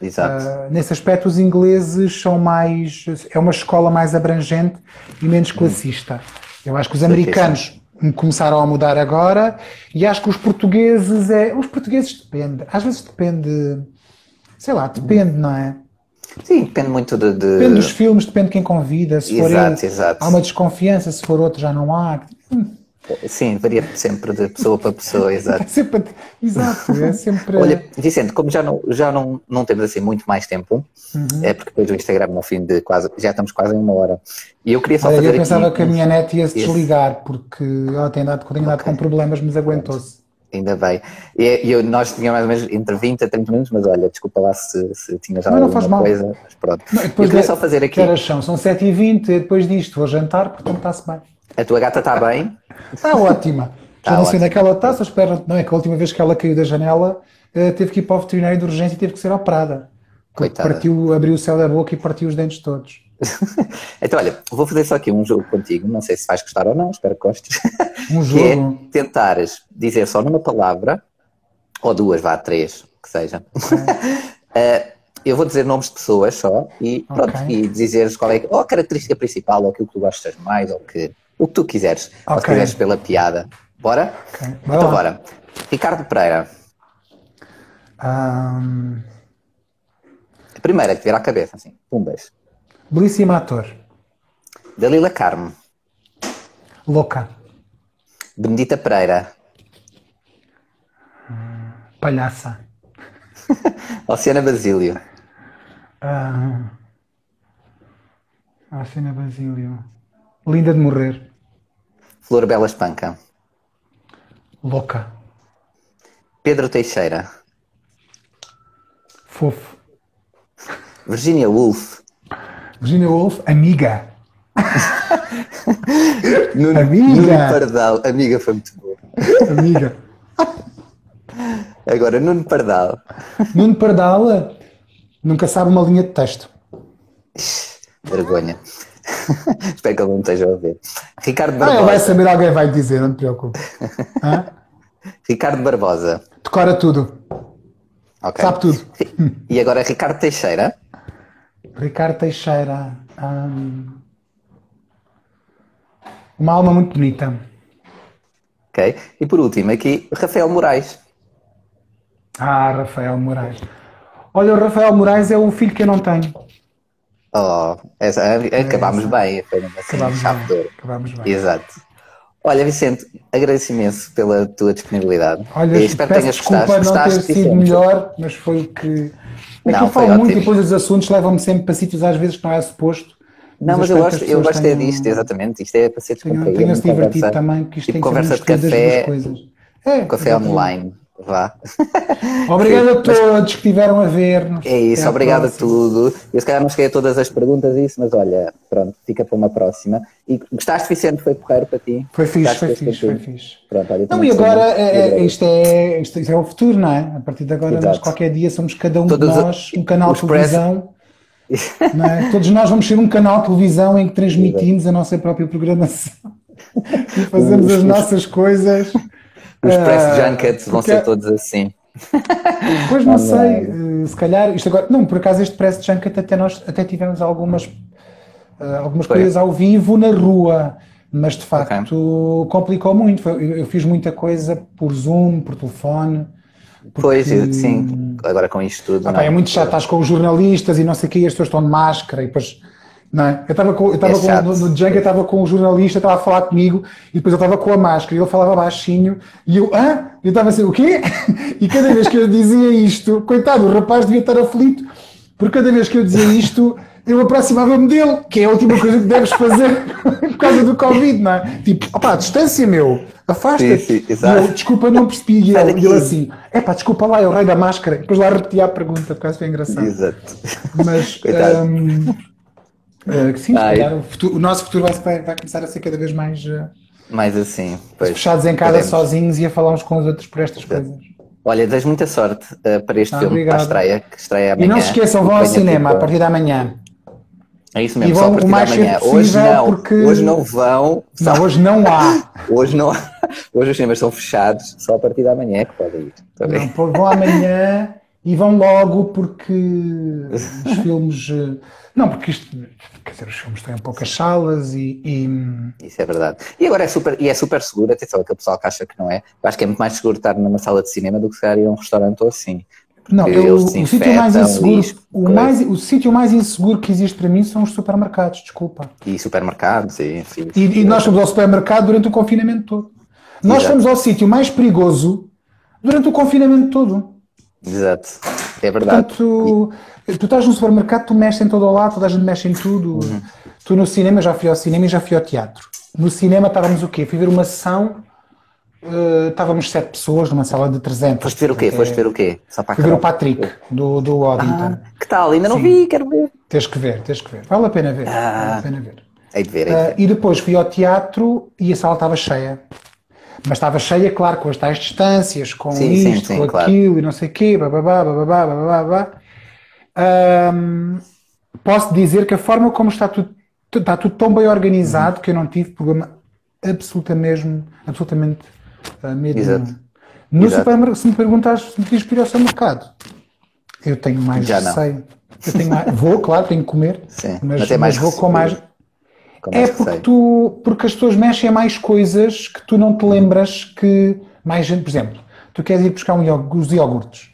Exato. Uh, nesse aspecto, os ingleses são mais. É uma escola mais abrangente e menos hum. classista. Eu acho que os americanos começaram a mudar agora e acho que os portugueses é. Os portugueses depende. Às vezes depende. Sei lá, depende, não é? Sim, depende muito de, de... Depende dos filmes, depende de quem convida. Se exato, for ele, exato. há uma desconfiança, se for outro já não há. Sim, varia sempre de pessoa para pessoa, exato. É sempre, exato, é sempre. Olha, Vicente, como já não, já não, não temos assim muito mais tempo, uhum. é porque depois o Instagram no fim de quase, já estamos quase em uma hora. E eu queria só Olha, fazer. Eu pensava aqui, que a minha net ia se desligar, porque ela tem dado, tem dado okay. com problemas, mas aguentou-se. Ainda bem. E, e nós tínhamos mais ou menos entre 20 a 30 minutos, mas olha, desculpa lá se, se tinha já não, alguma coisa. Mas pronto. Não, eu queria de, só fazer aqui. Que horas são? São 7h20 e depois disto vou jantar, portanto está-se bem. A tua gata está bem? Está ótima. Já tá não sei onde é que ela está, só espero. Não é que a última vez que ela caiu da janela eh, teve que ir para o veterinário de urgência e teve que ser operada. Coitada. Partiu, abriu o céu da boca e partiu os dentes todos. então, olha, vou fazer só aqui um jogo contigo, não sei se vais gostar ou não, espero que gostes. Um jogo. Que é tentares dizer só numa palavra ou duas, vá, três, que seja. Okay. uh, eu vou dizer nomes de pessoas só e pronto, okay. e dizeres qual é ou a característica principal, ou aquilo que tu gostas mais, ou que, o que tu quiseres, okay. ou se quiseres pela piada. Bora? Okay. Então bora. Ricardo Pereira. Um... A primeira que vier à cabeça, assim. Um beijo. Belíssimo ator. Dalila Carmo. Louca. Benedita Pereira. Palhaça. Oceana Basílio. Ah, Oceana Basílio. Linda de morrer. Flor Bela Espanca. Louca. Pedro Teixeira. Fofo. Virginia Woolf. Virginia Woolf, amiga. Nuno, amiga. Nuno Pardal. Amiga foi muito boa. Amiga. Agora, Nuno Pardal. Nuno Pardal nunca sabe uma linha de texto. Vergonha. Espero que ele não esteja a ouvir. Ricardo Barbosa. Ah, ele vai saber, alguém vai dizer, não te preocupes. Ricardo Barbosa. Decora tudo. Okay. Sabe tudo. E agora Ricardo Teixeira. Ricardo Teixeira. Hum... Uma alma muito bonita. Ok. E por último, aqui, Rafael Moraes. Ah, Rafael Moraes. Olha, o Rafael Moraes é o filho que eu não tenho. Oh, essa, acabámos é, bem. Foi acabámos, bem acabámos bem. Exato. Olha, Vicente, agradeço imenso pela tua disponibilidade. Olha, e espero que tenhas desculpa gostado. não ter sido Vicente. melhor, mas foi o que. É que eu falo muito ótimo. e depois os assuntos levam-me sempre para sítios às vezes que não é suposto. Não, mas eu gosto, eu gosto é disto, exatamente. Isto é para ser descontraído. Tenho-se divertido também, que isto tipo tem conversa de café, é, café exatamente. online. Vá. Obrigado a todos que estiveram a ver-nos. É isso, obrigado a tudo. Eu se calhar não cheguei a todas as perguntas isso, mas olha, pronto, fica para uma próxima. E gostaste, Vicente? Foi porreiro para ti? Foi fixe, foi fixe, foi fixe. Pronto, olha, não, e agora é, é, isto, é, isto, é o futuro, não é? A partir de agora, Exato. nós qualquer dia somos cada um Todos de nós um canal de televisão. É? Todos nós vamos ser um canal de televisão em que transmitimos Exato. a nossa própria programação e fazemos as nossas coisas. Os press ah, junkets vão ser todos assim. Pois não sei, eh, se calhar isto agora. Não, por acaso este press junket até nós até tivemos algumas, uh, algumas coisas ao vivo na rua, mas de facto okay. complicou muito. Eu fiz muita coisa por Zoom, por telefone. Porque, pois, sim, agora com isto tudo. Ah, é? é muito chato, estás com os jornalistas e não sei o que, as pessoas estão de máscara e depois não é? Eu estava com, eu estava é com, no, no Django, eu estava com o jornalista, estava a falar comigo, e depois eu estava com a máscara, e ele falava baixinho, e eu, hã? Eu estava assim, o quê? E cada vez que eu dizia isto, coitado, o rapaz devia estar aflito, porque cada vez que eu dizia isto, eu aproximava-me dele, que é a última coisa que deves fazer por causa do Covid, não é? Tipo, opá, distância, meu, afasta-te. desculpa, não percebi. E ele, e ele assim, é pá, desculpa lá, é o rei da máscara. Depois lá repetia a pergunta, por causa foi engraçado. Exato. Mas, um, Uh, sim, ah, calhar, o, futuro, o, nosso futuro vai, vai, começar a ser cada vez mais. Uh, mais assim. Pois, fechados em casa podemos. sozinhos e a falar uns com os outros por estas coisas. Olha, desejo muita sorte uh, para este ah, filme, obrigado. para a estreia, que estreia amanhã. E não se esqueçam, vão ao cinema tipo, a partir da manhã. É isso mesmo, e vão só a partir da manhã. Hoje não, porque... hoje não vão. Não, hoje não há. hoje não Hoje os cinemas são fechados, só a partir da manhã é que podem ir. Não, vão amanhã e vão logo porque os filmes. Não, porque isto, quer dizer, os filmes têm poucas salas e, e, Isso é verdade. E agora é super, e é super seguro, atenção, aquele pessoal que acha que não é. Eu acho que é muito mais seguro estar numa sala de cinema do que ir a um restaurante ou assim. Não, eu, o sítio mais inseguro, lixo, o, mais, o sítio mais inseguro que existe para mim são os supermercados, desculpa. E supermercados, sim. sim e, e nós fomos ao supermercado durante o confinamento todo. Nós Exato. fomos ao sítio mais perigoso durante o confinamento todo. Exato, é verdade. Portanto, e... tu estás no supermercado, tu mexes em todo o lado, toda a gente mexe em tudo. Uhum. Tu no cinema, já fui ao cinema e já fui ao teatro. No cinema estávamos o quê? Fui ver uma sessão, uh, estávamos sete pessoas numa sala de 300. Foste ver o quê? Foste ver o quê? Só para Fui ver o Patrick, do, do Oddington. Ah, que tal? Ainda não Sim. vi, quero ver. Tens que ver, tens que ver. Vale a pena ver. Ah, vale a pena ver. Hei de ver, hei de ver. Uh, e depois fui ao teatro e a sala estava cheia. Mas estava cheia, claro, com as tais distâncias, com sim, isto, sim, sim, com claro. aquilo e não sei o quê, bababá, bababá, bababá. Um, posso dizer que a forma como está tudo, está tudo tão bem organizado uhum. que eu não tive problema absoluta mesmo, absolutamente uh, medo Exato. No Exato. supermercado, se me perguntas se me quis ir ao mercado, eu tenho mais Já receio. Eu tenho mais, vou, claro, tenho que comer, Sim, mas, mas, mas vou com mais é porque, tu, porque as pessoas mexem a mais coisas que tu não te lembras que mais gente, por exemplo, tu queres ir buscar um os iogurtes,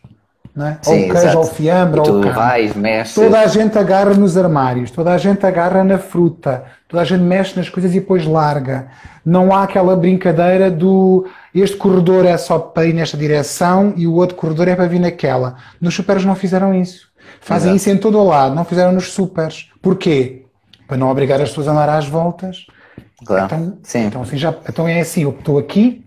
não é? Sim, ou o queijo, ou o fiambre, ou o carne. vais, mexes. Toda a gente agarra nos armários, toda a gente agarra na fruta, toda a gente mexe nas coisas e depois larga. Não há aquela brincadeira do este corredor é só para ir nesta direção e o outro corredor é para vir naquela. Nos supers não fizeram isso. Fazem Exato. isso em todo o lado, não fizeram nos supers. Porquê? Para não obrigar as pessoas a andar às voltas. Claro. Então, Sim. Então, assim, já, então é assim, eu estou aqui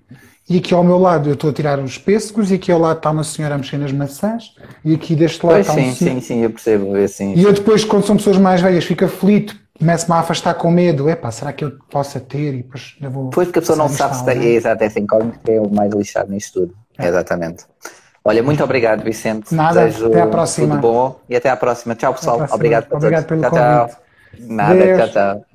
e aqui ao meu lado eu estou a tirar os pêssegos e aqui ao lado está uma senhora a mexer nas maçãs e aqui deste lado pois está sim, um sim, sim, eu percebo. Assim, e eu depois, quando são pessoas mais velhas, fico aflito, começo-me a afastar com medo. Epá, será que eu possa ter? E depois eu vou. Pois porque a pessoa não sabe se tem. É, exato, essa incógnita que é o mais lixado nisto tudo. É. Exatamente. Olha, muito obrigado, Vicente. Nada, Desejo até à próxima. Tudo bom e até à próxima. Tchau, pessoal. Próxima. Obrigado, obrigado pelo tchau, convite. Tchau. Nada, tchau, tchau.